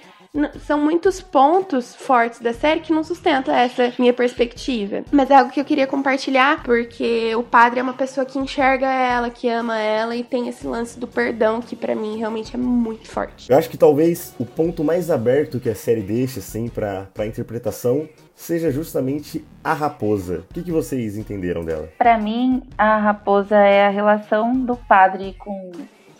[SPEAKER 7] são muitos pontos fortes da série que não sustentam essa minha perspectiva. Mas é algo que eu queria compartilhar, porque o padre é uma pessoa que enxerga ela, que ama ela e tem esse lance do perdão que para mim realmente é muito forte.
[SPEAKER 3] Eu acho que talvez o ponto mais aberto que a série deixa, assim, pra, pra interpretação seja justamente a raposa. O que, que vocês entenderam dela?
[SPEAKER 4] Para mim, a raposa é a relação do padre com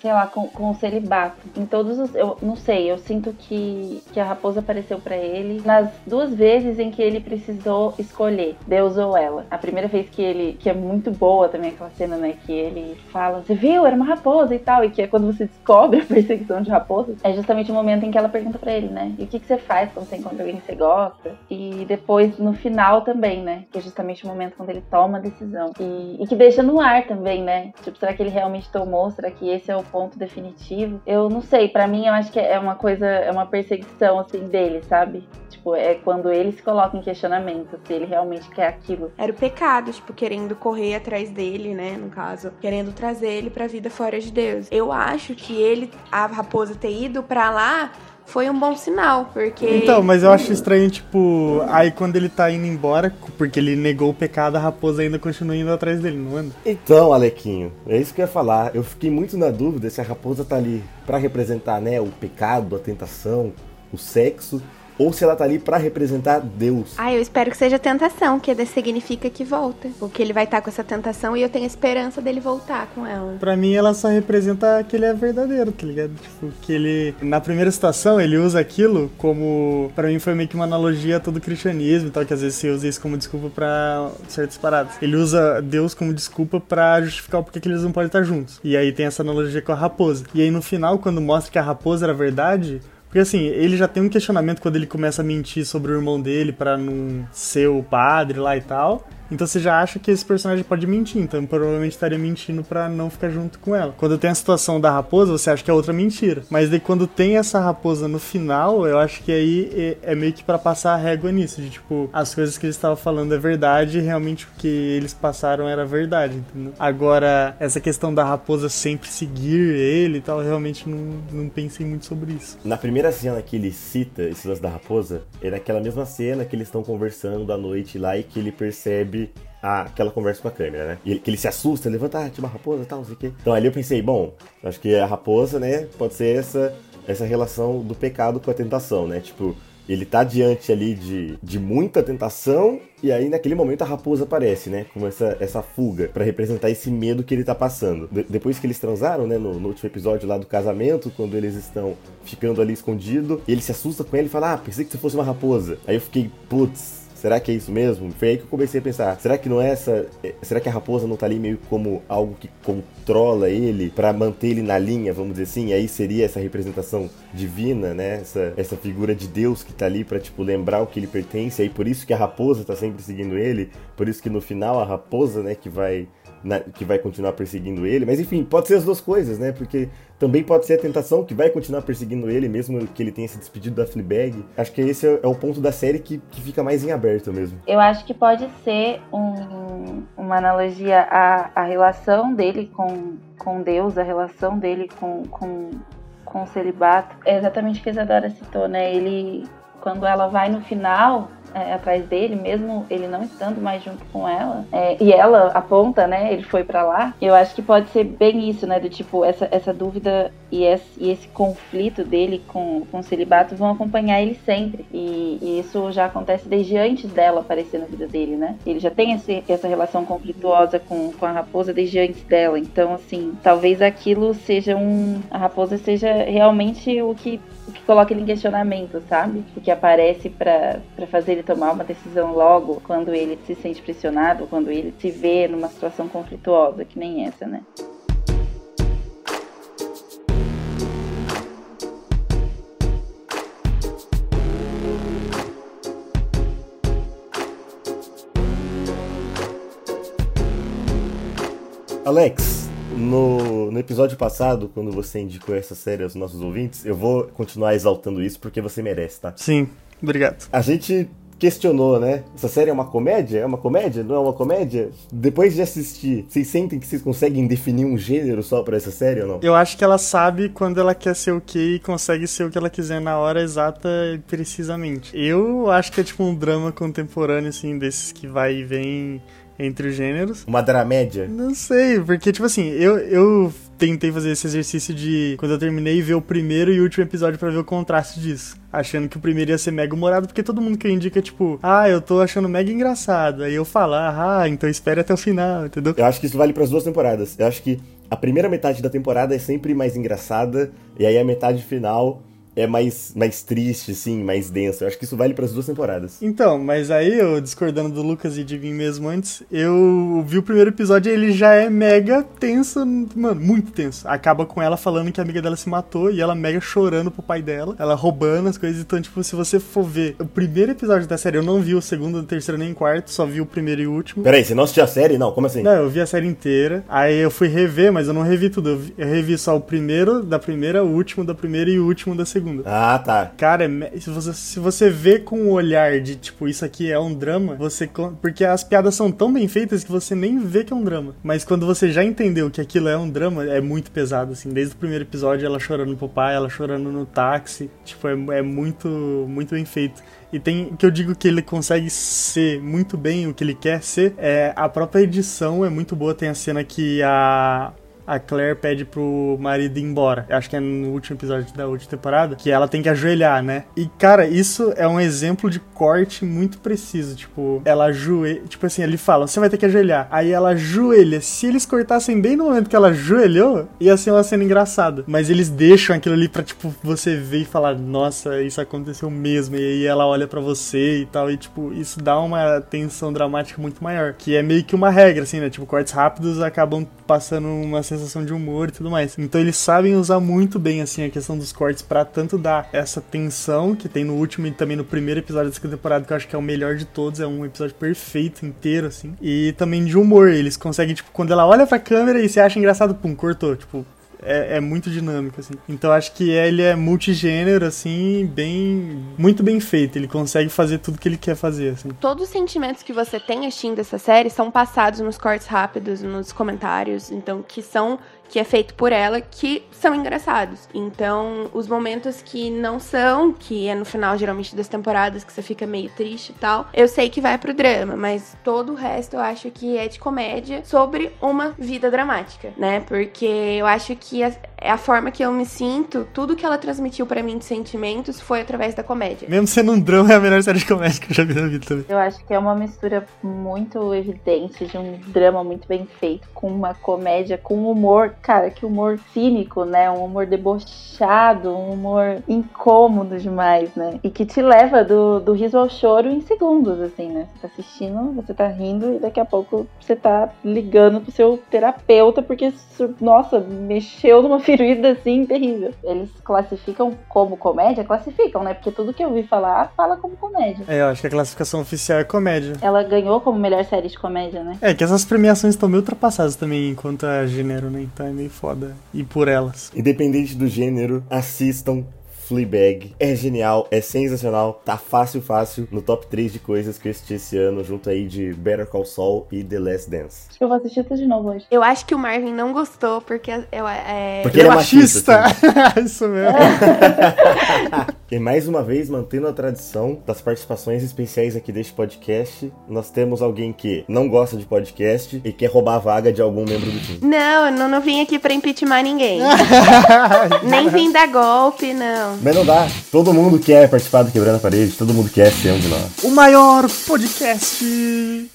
[SPEAKER 4] sei lá, com, com o celibato. Em todos os. Eu não sei, eu sinto que, que a raposa apareceu para ele nas duas vezes em que ele precisou escolher Deus ou ela. A primeira vez que ele. que é muito boa também aquela cena, né? Que ele fala, você viu, era uma raposa e tal. E que é quando você descobre a *laughs* perseguição de raposas. É justamente o momento em que ela pergunta para ele, né? E o que, que você faz quando você encontra alguém que você gosta? E depois, no final também, né? Que é justamente o momento quando ele toma a decisão. E, e que deixa no ar também, né? Tipo, será que ele realmente tomou? Será que esse é o ponto definitivo. Eu não sei, para mim eu acho que é uma coisa, é uma perseguição assim dele, sabe? Tipo, é quando ele se coloca em questionamento se ele realmente quer aquilo.
[SPEAKER 7] Era o pecado, tipo, querendo correr atrás dele, né, no caso, querendo trazer ele para vida fora de Deus. Eu acho que ele, a raposa ter ido para lá foi um bom sinal, porque.
[SPEAKER 5] Então, mas eu acho estranho, tipo, aí quando ele tá indo embora, porque ele negou o pecado, a raposa ainda continua indo atrás dele, não anda?
[SPEAKER 3] Então, Alequinho, é isso que eu ia falar. Eu fiquei muito na dúvida se a raposa tá ali para representar, né, o pecado, a tentação, o sexo, ou se ela tá ali para representar Deus.
[SPEAKER 7] Ah, eu espero que seja tentação, que significa que volta. Porque ele vai estar tá com essa tentação e eu tenho esperança dele voltar com ela.
[SPEAKER 5] Pra mim, ela só representa que ele é verdadeiro, tá ligado? Tipo, que ele. Na primeira situação, ele usa aquilo como. Pra mim, foi meio que uma analogia a todo o cristianismo e tal, que às vezes você usa isso como desculpa para certas paradas. Ele usa Deus como desculpa para justificar o porquê que eles não podem estar juntos. E aí tem essa analogia com a raposa. E aí no final, quando mostra que a raposa era verdade, porque assim, ele já tem um questionamento quando ele começa a mentir sobre o irmão dele para não ser o padre lá e tal. Então você já acha que esse personagem pode mentir, então provavelmente estaria mentindo para não ficar junto com ela. Quando tem a situação da raposa, você acha que é outra mentira. Mas daí quando tem essa raposa no final, eu acho que aí é, é meio que para passar a régua nisso, de tipo, as coisas que eles estavam falando é verdade realmente o que eles passaram era verdade, entendeu? Agora, essa questão da raposa sempre seguir ele e tal, realmente não, não pensei muito sobre isso.
[SPEAKER 3] Na primeira cena que ele cita esses lance da raposa, era aquela mesma cena que eles estão conversando à noite lá e que ele percebe a, aquela conversa com a câmera, né? E ele, que ele se assusta, levanta, ah, tinha uma raposa e tal, não sei o quê. Então ali eu pensei, bom, acho que a raposa, né, pode ser essa, essa relação do pecado com a tentação, né? Tipo, ele tá diante ali de, de muita tentação e aí naquele momento a raposa aparece, né? Com essa, essa fuga para representar esse medo que ele tá passando. De, depois que eles transaram, né? No, no, último episódio lá do casamento, quando eles estão ficando ali escondido, ele se assusta com ele e fala: Ah, pensei que você fosse uma raposa. Aí eu fiquei, putz, Será que é isso mesmo? Foi aí que eu comecei a pensar, será que não é essa, é, será que a raposa não tá ali meio como algo que controla ele para manter ele na linha, vamos dizer assim? E aí seria essa representação divina, né? Essa, essa figura de Deus que tá ali para tipo lembrar o que ele pertence. E aí por isso que a raposa tá sempre seguindo ele, por isso que no final a raposa, né, que vai na, que vai continuar perseguindo ele. Mas enfim, pode ser as duas coisas, né? Porque também pode ser a tentação que vai continuar perseguindo ele, mesmo que ele tenha se despedido da Fleabag. Acho que esse é, o ponto da série que, que fica mais em aberto mesmo.
[SPEAKER 4] Eu acho que pode ser um, uma analogia à, à relação dele com, com Deus, a relação dele com, com, com o celibato. É exatamente o que a Isadora citou, né? Ele, quando ela vai no final é, atrás dele, mesmo ele não estando mais junto com ela, é, e ela aponta, né, ele foi para lá, eu acho que pode ser bem isso, né, do tipo, essa, essa dúvida e esse, e esse conflito dele com, com o celibato vão acompanhar ele sempre, e, e, isso já acontece desde antes dela aparecer na vida dele, né, ele já tem esse, essa relação conflituosa com, com a raposa desde antes dela, então, assim, talvez aquilo seja um, a raposa seja realmente o que o que coloca ele em questionamento, sabe? O que aparece para fazer ele tomar uma decisão logo quando ele se sente pressionado, quando ele se vê numa situação conflituosa, que nem essa, né?
[SPEAKER 3] Alex, no, no episódio passado, quando você indicou essa série aos nossos ouvintes, eu vou continuar exaltando isso porque você merece, tá?
[SPEAKER 5] Sim, obrigado.
[SPEAKER 3] A gente questionou, né? Essa série é uma comédia? É uma comédia? Não é uma comédia? Depois de assistir, vocês sentem que vocês conseguem definir um gênero só para essa série ou não?
[SPEAKER 5] Eu acho que ela sabe quando ela quer ser o que e consegue ser o que ela quiser na hora exata e precisamente. Eu acho que é tipo um drama contemporâneo, assim, desses que vai e vem entre os gêneros.
[SPEAKER 3] Uma dramédia?
[SPEAKER 5] Não sei, porque, tipo assim, eu, eu tentei fazer esse exercício de, quando eu terminei, ver o primeiro e último episódio para ver o contraste disso. Achando que o primeiro ia ser mega humorado, porque todo mundo que indica, tipo, ah, eu tô achando mega engraçado. Aí eu falo, ah, então espere até o final, entendeu?
[SPEAKER 3] Eu acho que isso vale para as duas temporadas. Eu acho que a primeira metade da temporada é sempre mais engraçada, e aí a metade final é mais, mais triste, assim, mais denso. Eu acho que isso vale para as duas temporadas.
[SPEAKER 5] Então, mas aí eu, discordando do Lucas e de mim mesmo antes, eu vi o primeiro episódio e ele já é mega tenso, mano, muito tenso. Acaba com ela falando que a amiga dela se matou e ela mega chorando pro pai dela, ela roubando as coisas. Então, tipo, se você for ver o primeiro episódio da série, eu não vi o segundo, o terceiro nem o quarto, só vi o primeiro e o último.
[SPEAKER 3] Peraí, você não assistiu a série? Não, como assim?
[SPEAKER 5] Não, eu vi a série inteira. Aí eu fui rever, mas eu não revi tudo. Eu, vi, eu revi só o primeiro da primeira, o último da primeira e o último da segunda.
[SPEAKER 3] Ah, tá.
[SPEAKER 5] Cara, se você, se você vê com o olhar de, tipo, isso aqui é um drama, você. Porque as piadas são tão bem feitas que você nem vê que é um drama. Mas quando você já entendeu que aquilo é um drama, é muito pesado, assim. Desde o primeiro episódio, ela chorando pro pai, ela chorando no táxi. Tipo, é, é muito, muito bem feito. E tem que eu digo que ele consegue ser muito bem o que ele quer ser. É, a própria edição é muito boa. Tem a cena que a, a Claire pede pro marido ir embora. Acho que é no último episódio da última temporada, que ela tem que ajoelhar, né? E, cara, isso é um exemplo de corte muito preciso. Tipo, ela ajoelha. Tipo assim, ele fala: você vai ter que ajoelhar. Aí ela ajoelha. Se eles cortassem bem no momento que ela ajoelhou, ia ser uma cena engraçada. Mas eles deixam aquilo ali pra, tipo, você ver e falar: nossa, isso aconteceu mesmo. E aí ela olha para você e tal. E, tipo, isso dá uma tensão dramática muito maior. Que é meio que uma regra, assim, né? Tipo, cortes rápidos acabam passando uma sensação de humor e tudo mais. Então eles sabem usar muito bem assim a questão dos cortes para tanto dar essa tensão que tem no último e também no primeiro episódio dessa temporada que eu acho que é o melhor de todos, é um episódio perfeito inteiro assim. E também de humor, eles conseguem tipo quando ela olha para câmera e se acha engraçado, pum, cortou, tipo, é, é, muito dinâmico, assim. Então acho que ele é multigênero, assim, bem. muito bem feito. Ele consegue fazer tudo que ele quer fazer, assim.
[SPEAKER 7] Todos os sentimentos que você tem assistindo essa série são passados nos cortes rápidos, nos comentários, então, que são que é feito por ela, que são engraçados. Então, os momentos que não são, que é no final geralmente das temporadas que você fica meio triste e tal, eu sei que vai pro drama, mas todo o resto eu acho que é de comédia sobre uma vida dramática, né? Porque eu acho que é a forma que eu me sinto, tudo que ela transmitiu pra mim de sentimentos foi através da comédia.
[SPEAKER 5] Mesmo sendo um drama, é a melhor série de comédia que eu já vi na vida também.
[SPEAKER 4] Eu acho que é uma mistura muito evidente de um drama muito bem feito com uma comédia, com humor, cara, que humor cínico, né? Um humor debochado, um humor incômodo demais, né? E que te leva do, do riso ao choro em segundos, assim, né? Você tá assistindo, você tá rindo e daqui a pouco você tá ligando pro seu terapeuta porque, nossa, mexeu numa *laughs* ferida assim terrível. Eles classificam como comédia? Classificam, né? Porque tudo que eu ouvi falar, fala como comédia.
[SPEAKER 5] É, eu acho que a classificação oficial é comédia.
[SPEAKER 4] Ela ganhou como melhor série de comédia, né?
[SPEAKER 5] É, que essas premiações estão meio ultrapassadas também enquanto a gênero, né? Então é meio foda ir por elas.
[SPEAKER 3] Independente do gênero, assistam Fleabag. É genial, é sensacional, tá fácil, fácil no top 3 de coisas que eu assisti esse ano, junto aí de Better Call Saul e The Last Dance.
[SPEAKER 4] Acho que eu vou assistir tudo de novo hoje.
[SPEAKER 7] Eu acho que o Marvin não gostou porque eu, é,
[SPEAKER 3] Porque ele é machista. *laughs*
[SPEAKER 5] Isso mesmo. *laughs*
[SPEAKER 3] E mais uma vez, mantendo a tradição das participações especiais aqui deste podcast, nós temos alguém que não gosta de podcast e quer roubar a vaga de algum membro do time.
[SPEAKER 7] Não, eu não, não vim aqui pra impeachment ninguém. *laughs* Nem vim dar golpe, não.
[SPEAKER 3] Mas não dá. Todo mundo quer participar do Quebrando a Parede, todo mundo quer ser um de nós.
[SPEAKER 5] o maior podcast.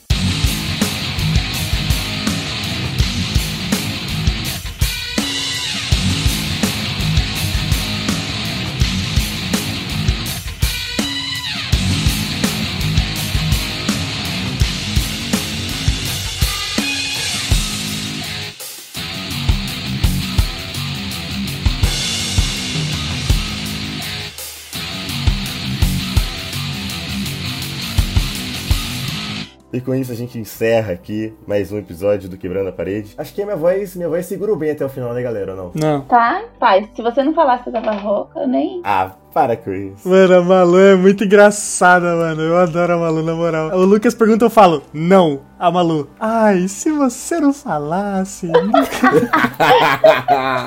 [SPEAKER 3] E com isso a gente encerra aqui mais um episódio do Quebrando a Parede. Acho que a minha voz, minha voz segurou bem até o final, né, galera? Ou não?
[SPEAKER 5] Não.
[SPEAKER 4] Tá, paz. Se você não falasse que eu tava rouca, eu nem.
[SPEAKER 3] Ah, para com isso.
[SPEAKER 5] Mano, a Malu é muito engraçada, mano. Eu adoro a Malu, na moral. O Lucas pergunta, eu falo, não. A Malu, ai, se você não falasse. *laughs*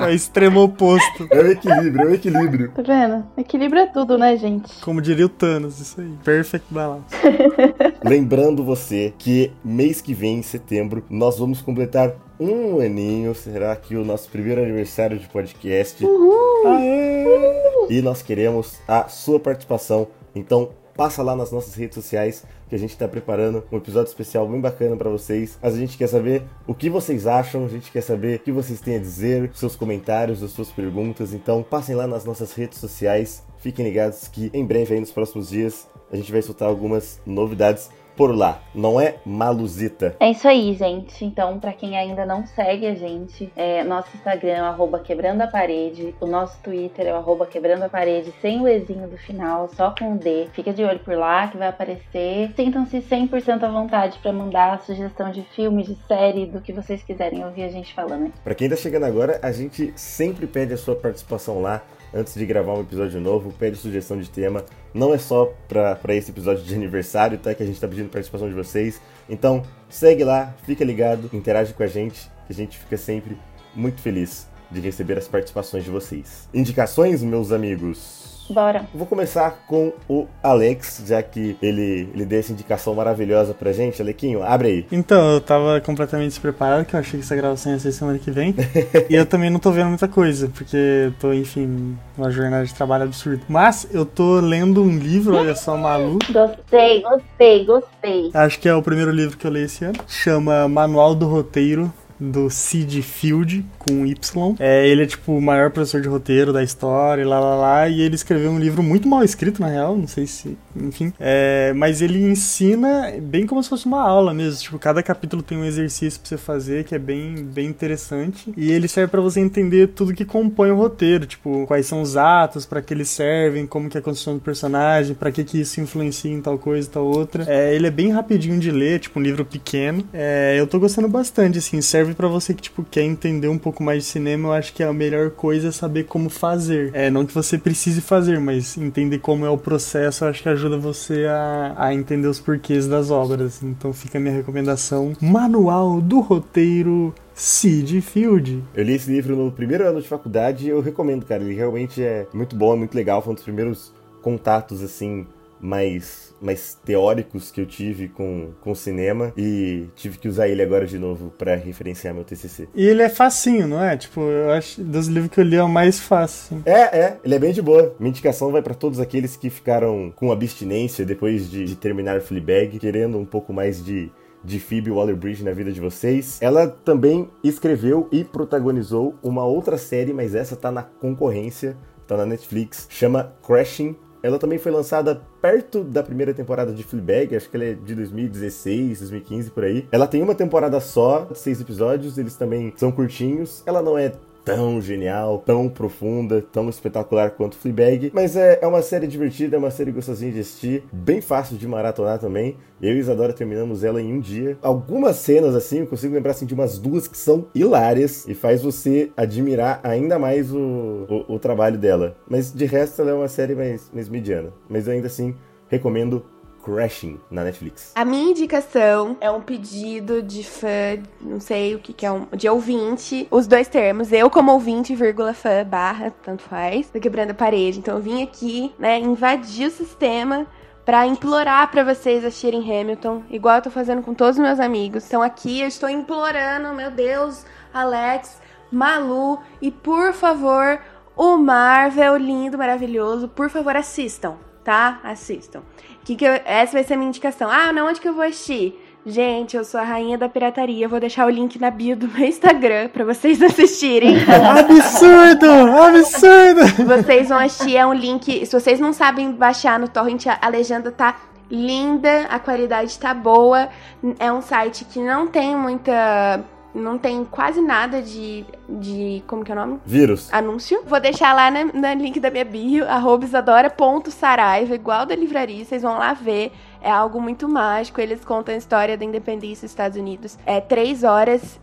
[SPEAKER 5] é o extremo oposto.
[SPEAKER 3] É o equilíbrio, é o equilíbrio.
[SPEAKER 4] Tá vendo? Equilíbrio é tudo, né, gente?
[SPEAKER 5] Como diria o Thanos, isso aí. Perfect balance. *laughs*
[SPEAKER 3] Lembrando você que mês que vem, em setembro, nós vamos completar um aninho. Será que o nosso primeiro aniversário de podcast. E nós queremos a sua participação. Então passa lá nas nossas redes sociais que a gente está preparando um episódio especial bem bacana para vocês. Mas a gente quer saber o que vocês acham, a gente quer saber o que vocês têm a dizer, seus comentários, as suas perguntas. Então passem lá nas nossas redes sociais. Fiquem ligados que em breve, aí nos próximos dias, a gente vai soltar algumas novidades por lá. Não é Maluzita.
[SPEAKER 4] É isso aí, gente. Então, pra quem ainda não segue a gente, é, nosso Instagram é o arroba quebrando a parede, o nosso Twitter é o arroba quebrando a parede, sem o Ezinho do final, só com o D. Fica de olho por lá que vai aparecer. Sintam-se 100% à vontade pra mandar a sugestão de filme, de série, do que vocês quiserem ouvir a gente falando.
[SPEAKER 3] Pra quem tá chegando agora, a gente sempre pede a sua participação lá. Antes de gravar um episódio novo, pede sugestão de tema. Não é só pra esse episódio de aniversário, tá? Que a gente tá pedindo participação de vocês. Então, segue lá, fica ligado, interage com a gente, que a gente fica sempre muito feliz de receber as participações de vocês. Indicações, meus amigos?
[SPEAKER 4] Bora.
[SPEAKER 3] Vou começar com o Alex, já que ele, ele deu essa indicação maravilhosa pra gente. Alequinho, abre aí.
[SPEAKER 5] Então, eu tava completamente despreparado, que eu achei que essa gravação ia ser semana que vem. *laughs* e eu também não tô vendo muita coisa, porque eu tô, enfim, numa jornada de trabalho absurda. Mas eu tô lendo um livro, olha só, Malu.
[SPEAKER 4] Gostei, gostei, gostei.
[SPEAKER 5] Acho que é o primeiro livro que eu li esse ano. Chama Manual do Roteiro. Do Sid Field, com Y. É, ele é tipo o maior professor de roteiro da história, lá lá lá. E ele escreveu um livro muito mal escrito, na real. Não sei se. Enfim. É, mas ele ensina bem como se fosse uma aula mesmo. Tipo, cada capítulo tem um exercício pra você fazer que é bem, bem interessante. E ele serve pra você entender tudo que compõe o roteiro. Tipo, quais são os atos, para que eles servem, como que é a construção do personagem, para que que isso influencia em tal coisa e tal outra. É, ele é bem rapidinho de ler, tipo um livro pequeno. É, eu tô gostando bastante, assim, serve pra você que tipo quer entender um pouco mais de cinema. Eu acho que a melhor coisa é saber como fazer. É, não que você precise fazer, mas entender como é o processo, eu acho que ajuda você a, a entender os porquês das obras. Então fica a minha recomendação: Manual do Roteiro. Sid Field.
[SPEAKER 3] Eu li esse livro no primeiro ano de faculdade e eu recomendo, cara. Ele realmente é muito bom, é muito legal. Foi um dos primeiros contatos, assim, mais, mais teóricos que eu tive com, com cinema e tive que usar ele agora de novo para referenciar meu TCC.
[SPEAKER 5] E ele é facinho, não é? Tipo, eu acho dos livros que eu li é o mais fácil.
[SPEAKER 3] É, é, ele é bem de boa. Minha indicação vai para todos aqueles que ficaram com abstinência depois de, de terminar Fleabag, querendo um pouco mais de de Phoebe Waller-Bridge na vida de vocês. Ela também escreveu e protagonizou uma outra série, mas essa tá na concorrência, tá na Netflix, chama Crashing. Ela também foi lançada perto da primeira temporada de Fleabag, acho que ela é de 2016, 2015 por aí. Ela tem uma temporada só, seis episódios, eles também são curtinhos. Ela não é tão genial, tão profunda, tão espetacular quanto Fleabag, mas é, é uma série divertida, é uma série gostosinha de assistir, bem fácil de maratonar também. Eu e Isadora terminamos ela em um dia. Algumas cenas, assim, eu consigo lembrar assim, de umas duas que são hilárias e faz você admirar ainda mais o, o, o trabalho dela. Mas de resto, ela é uma série mais, mais mediana. Mas ainda assim, recomendo Crashing na Netflix.
[SPEAKER 7] A minha indicação é um pedido de fã, não sei o que, que é, um, de ouvinte. Os dois termos, eu como ouvinte, vírgula fã, barra, tanto faz, do Quebrando a Parede. Então eu vim aqui, né, invadir o sistema para implorar para vocês assistirem Hamilton, igual eu tô fazendo com todos os meus amigos. Estão aqui, eu estou implorando, meu Deus, Alex, Malu, e por favor, o Marvel lindo, maravilhoso, por favor, assistam, tá? Assistam. Que que eu, essa vai ser a minha indicação. Ah, não, onde que eu vou assistir? Gente, eu sou a rainha da pirataria. Vou deixar o link na bio do meu Instagram para vocês *laughs* assistirem.
[SPEAKER 5] absurdo! Absurdo!
[SPEAKER 7] Vocês vão assistir, é um link. Se vocês não sabem baixar no torrent, a legenda tá linda, a qualidade tá boa. É um site que não tem muita não tem quase nada de. de como que é o nome?
[SPEAKER 3] Vírus.
[SPEAKER 7] Anúncio. Vou deixar lá no, no link da minha bio, *laughs* arroba isadora.saraiva, igual da livraria, vocês vão lá ver. É algo muito mágico. Eles contam a história da independência dos Estados Unidos. É três horas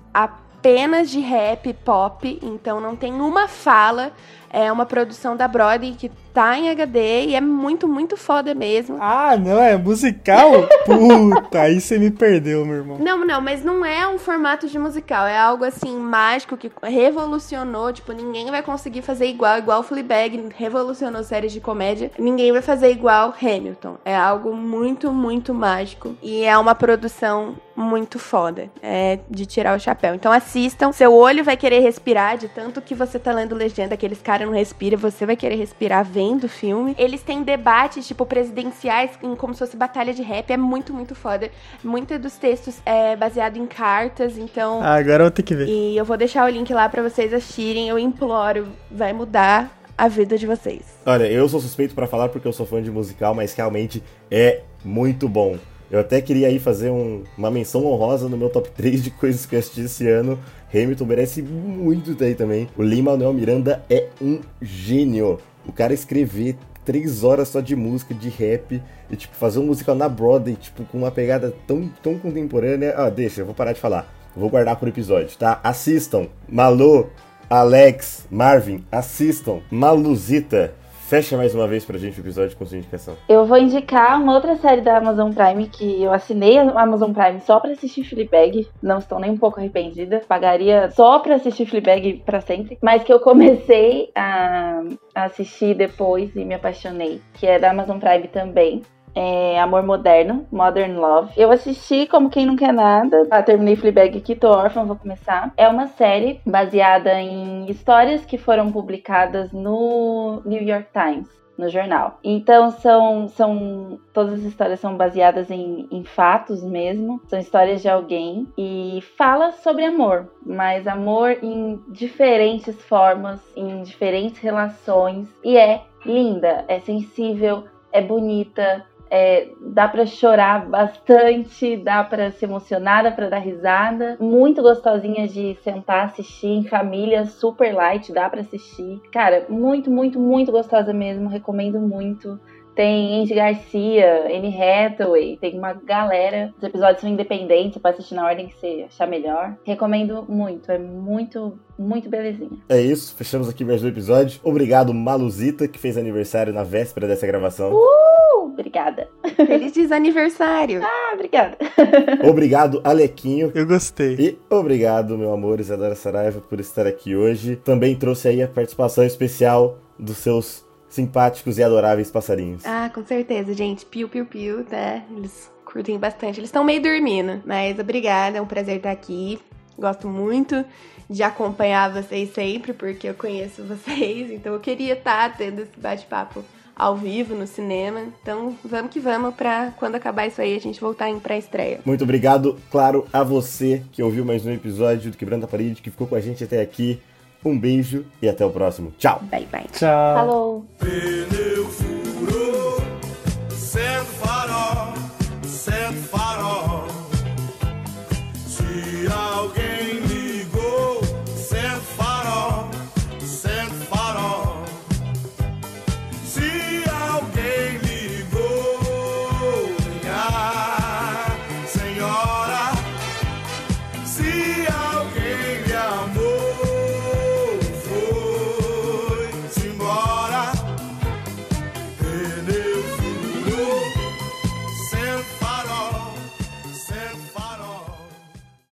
[SPEAKER 7] apenas de rap pop, então não tem uma fala. É uma produção da Broadway que tá em HD e é muito, muito foda mesmo.
[SPEAKER 5] Ah, não, é musical? *laughs* Puta, aí você me perdeu, meu irmão.
[SPEAKER 7] Não, não, mas não é um formato de musical, é algo assim mágico que revolucionou, tipo, ninguém vai conseguir fazer igual, igual Fleabag revolucionou séries de comédia, ninguém vai fazer igual Hamilton. É algo muito, muito mágico e é uma produção muito foda, é de tirar o chapéu. Então assistam, seu olho vai querer respirar de tanto que você tá lendo legenda, aqueles caras não respiram, você vai querer respirar vendo o filme. Eles têm debates, tipo, presidenciais, em, como se fosse batalha de rap. É muito, muito foda. Muitos dos textos é baseado em cartas, então.
[SPEAKER 5] Ah, agora eu vou ter que ver.
[SPEAKER 7] E eu vou deixar o link lá para vocês assistirem. Eu imploro, vai mudar a vida de vocês.
[SPEAKER 3] Olha, eu sou suspeito para falar porque eu sou fã de musical, mas realmente é muito bom. Eu até queria aí fazer um, uma menção honrosa no meu top 3 de coisas que eu assisti esse ano. Hamilton merece muito daí também. O Lin-Manuel Miranda é um gênio. O cara escrever três horas só de música, de rap, e tipo, fazer um musical na Broadway, tipo, com uma pegada tão, tão contemporânea. Ah, deixa, eu vou parar de falar. Vou guardar por episódio, tá? Assistam. Malu, Alex, Marvin, assistam. Maluzita, Fecha mais uma vez pra gente o episódio com sua indicação.
[SPEAKER 4] Eu vou indicar uma outra série da Amazon Prime que eu assinei a Amazon Prime só pra assistir Fleabag. Não estou nem um pouco arrependida. Pagaria só pra assistir Fleabag pra sempre. Mas que eu comecei a assistir depois e me apaixonei. Que é da Amazon Prime também é Amor Moderno, Modern Love. Eu assisti como quem não quer nada. Ah, terminei Fleabag aqui, tô órfã, vou começar. É uma série baseada em histórias que foram publicadas no New York Times no jornal. Então são, são todas as histórias são baseadas em, em, fatos mesmo, são histórias de alguém e fala sobre amor, mas amor em diferentes formas, em diferentes relações e é linda, é sensível, é bonita, é, dá para chorar bastante, dá para se emocionar, dá para dar risada. Muito gostosinha de sentar, assistir em família, super light, dá para assistir. Cara, muito, muito, muito gostosa mesmo, recomendo muito. Tem Andy Garcia, Anne Hathaway, tem uma galera. Os episódios são independentes, você pode assistir na ordem que você achar melhor. Recomendo muito, é muito, muito belezinha.
[SPEAKER 3] É isso, fechamos aqui mais um episódio. Obrigado, Maluzita, que fez aniversário na véspera dessa gravação.
[SPEAKER 4] Uh, obrigada.
[SPEAKER 7] Feliz aniversário. *laughs*
[SPEAKER 4] ah, obrigada.
[SPEAKER 3] Obrigado, Alequinho.
[SPEAKER 5] Eu gostei.
[SPEAKER 3] E obrigado, meu amor, Isadora Saraiva, por estar aqui hoje. Também trouxe aí a participação especial dos seus simpáticos e adoráveis passarinhos.
[SPEAKER 7] Ah, com certeza, gente. Piu, piu, piu, né? Eles curtem bastante. Eles estão meio dormindo, mas obrigada, é um prazer estar aqui. Gosto muito de acompanhar vocês sempre, porque eu conheço *laughs* vocês, então eu queria estar tendo esse bate-papo ao vivo no cinema. Então vamos que vamos pra quando acabar isso aí a gente voltar em pré-estreia.
[SPEAKER 3] Muito obrigado, claro, a você que ouviu mais um episódio do Quebrando a Parede, que ficou com a gente até aqui. Um beijo e até o próximo. Tchau.
[SPEAKER 7] Bye, bye.
[SPEAKER 5] Tchau.
[SPEAKER 4] Falou.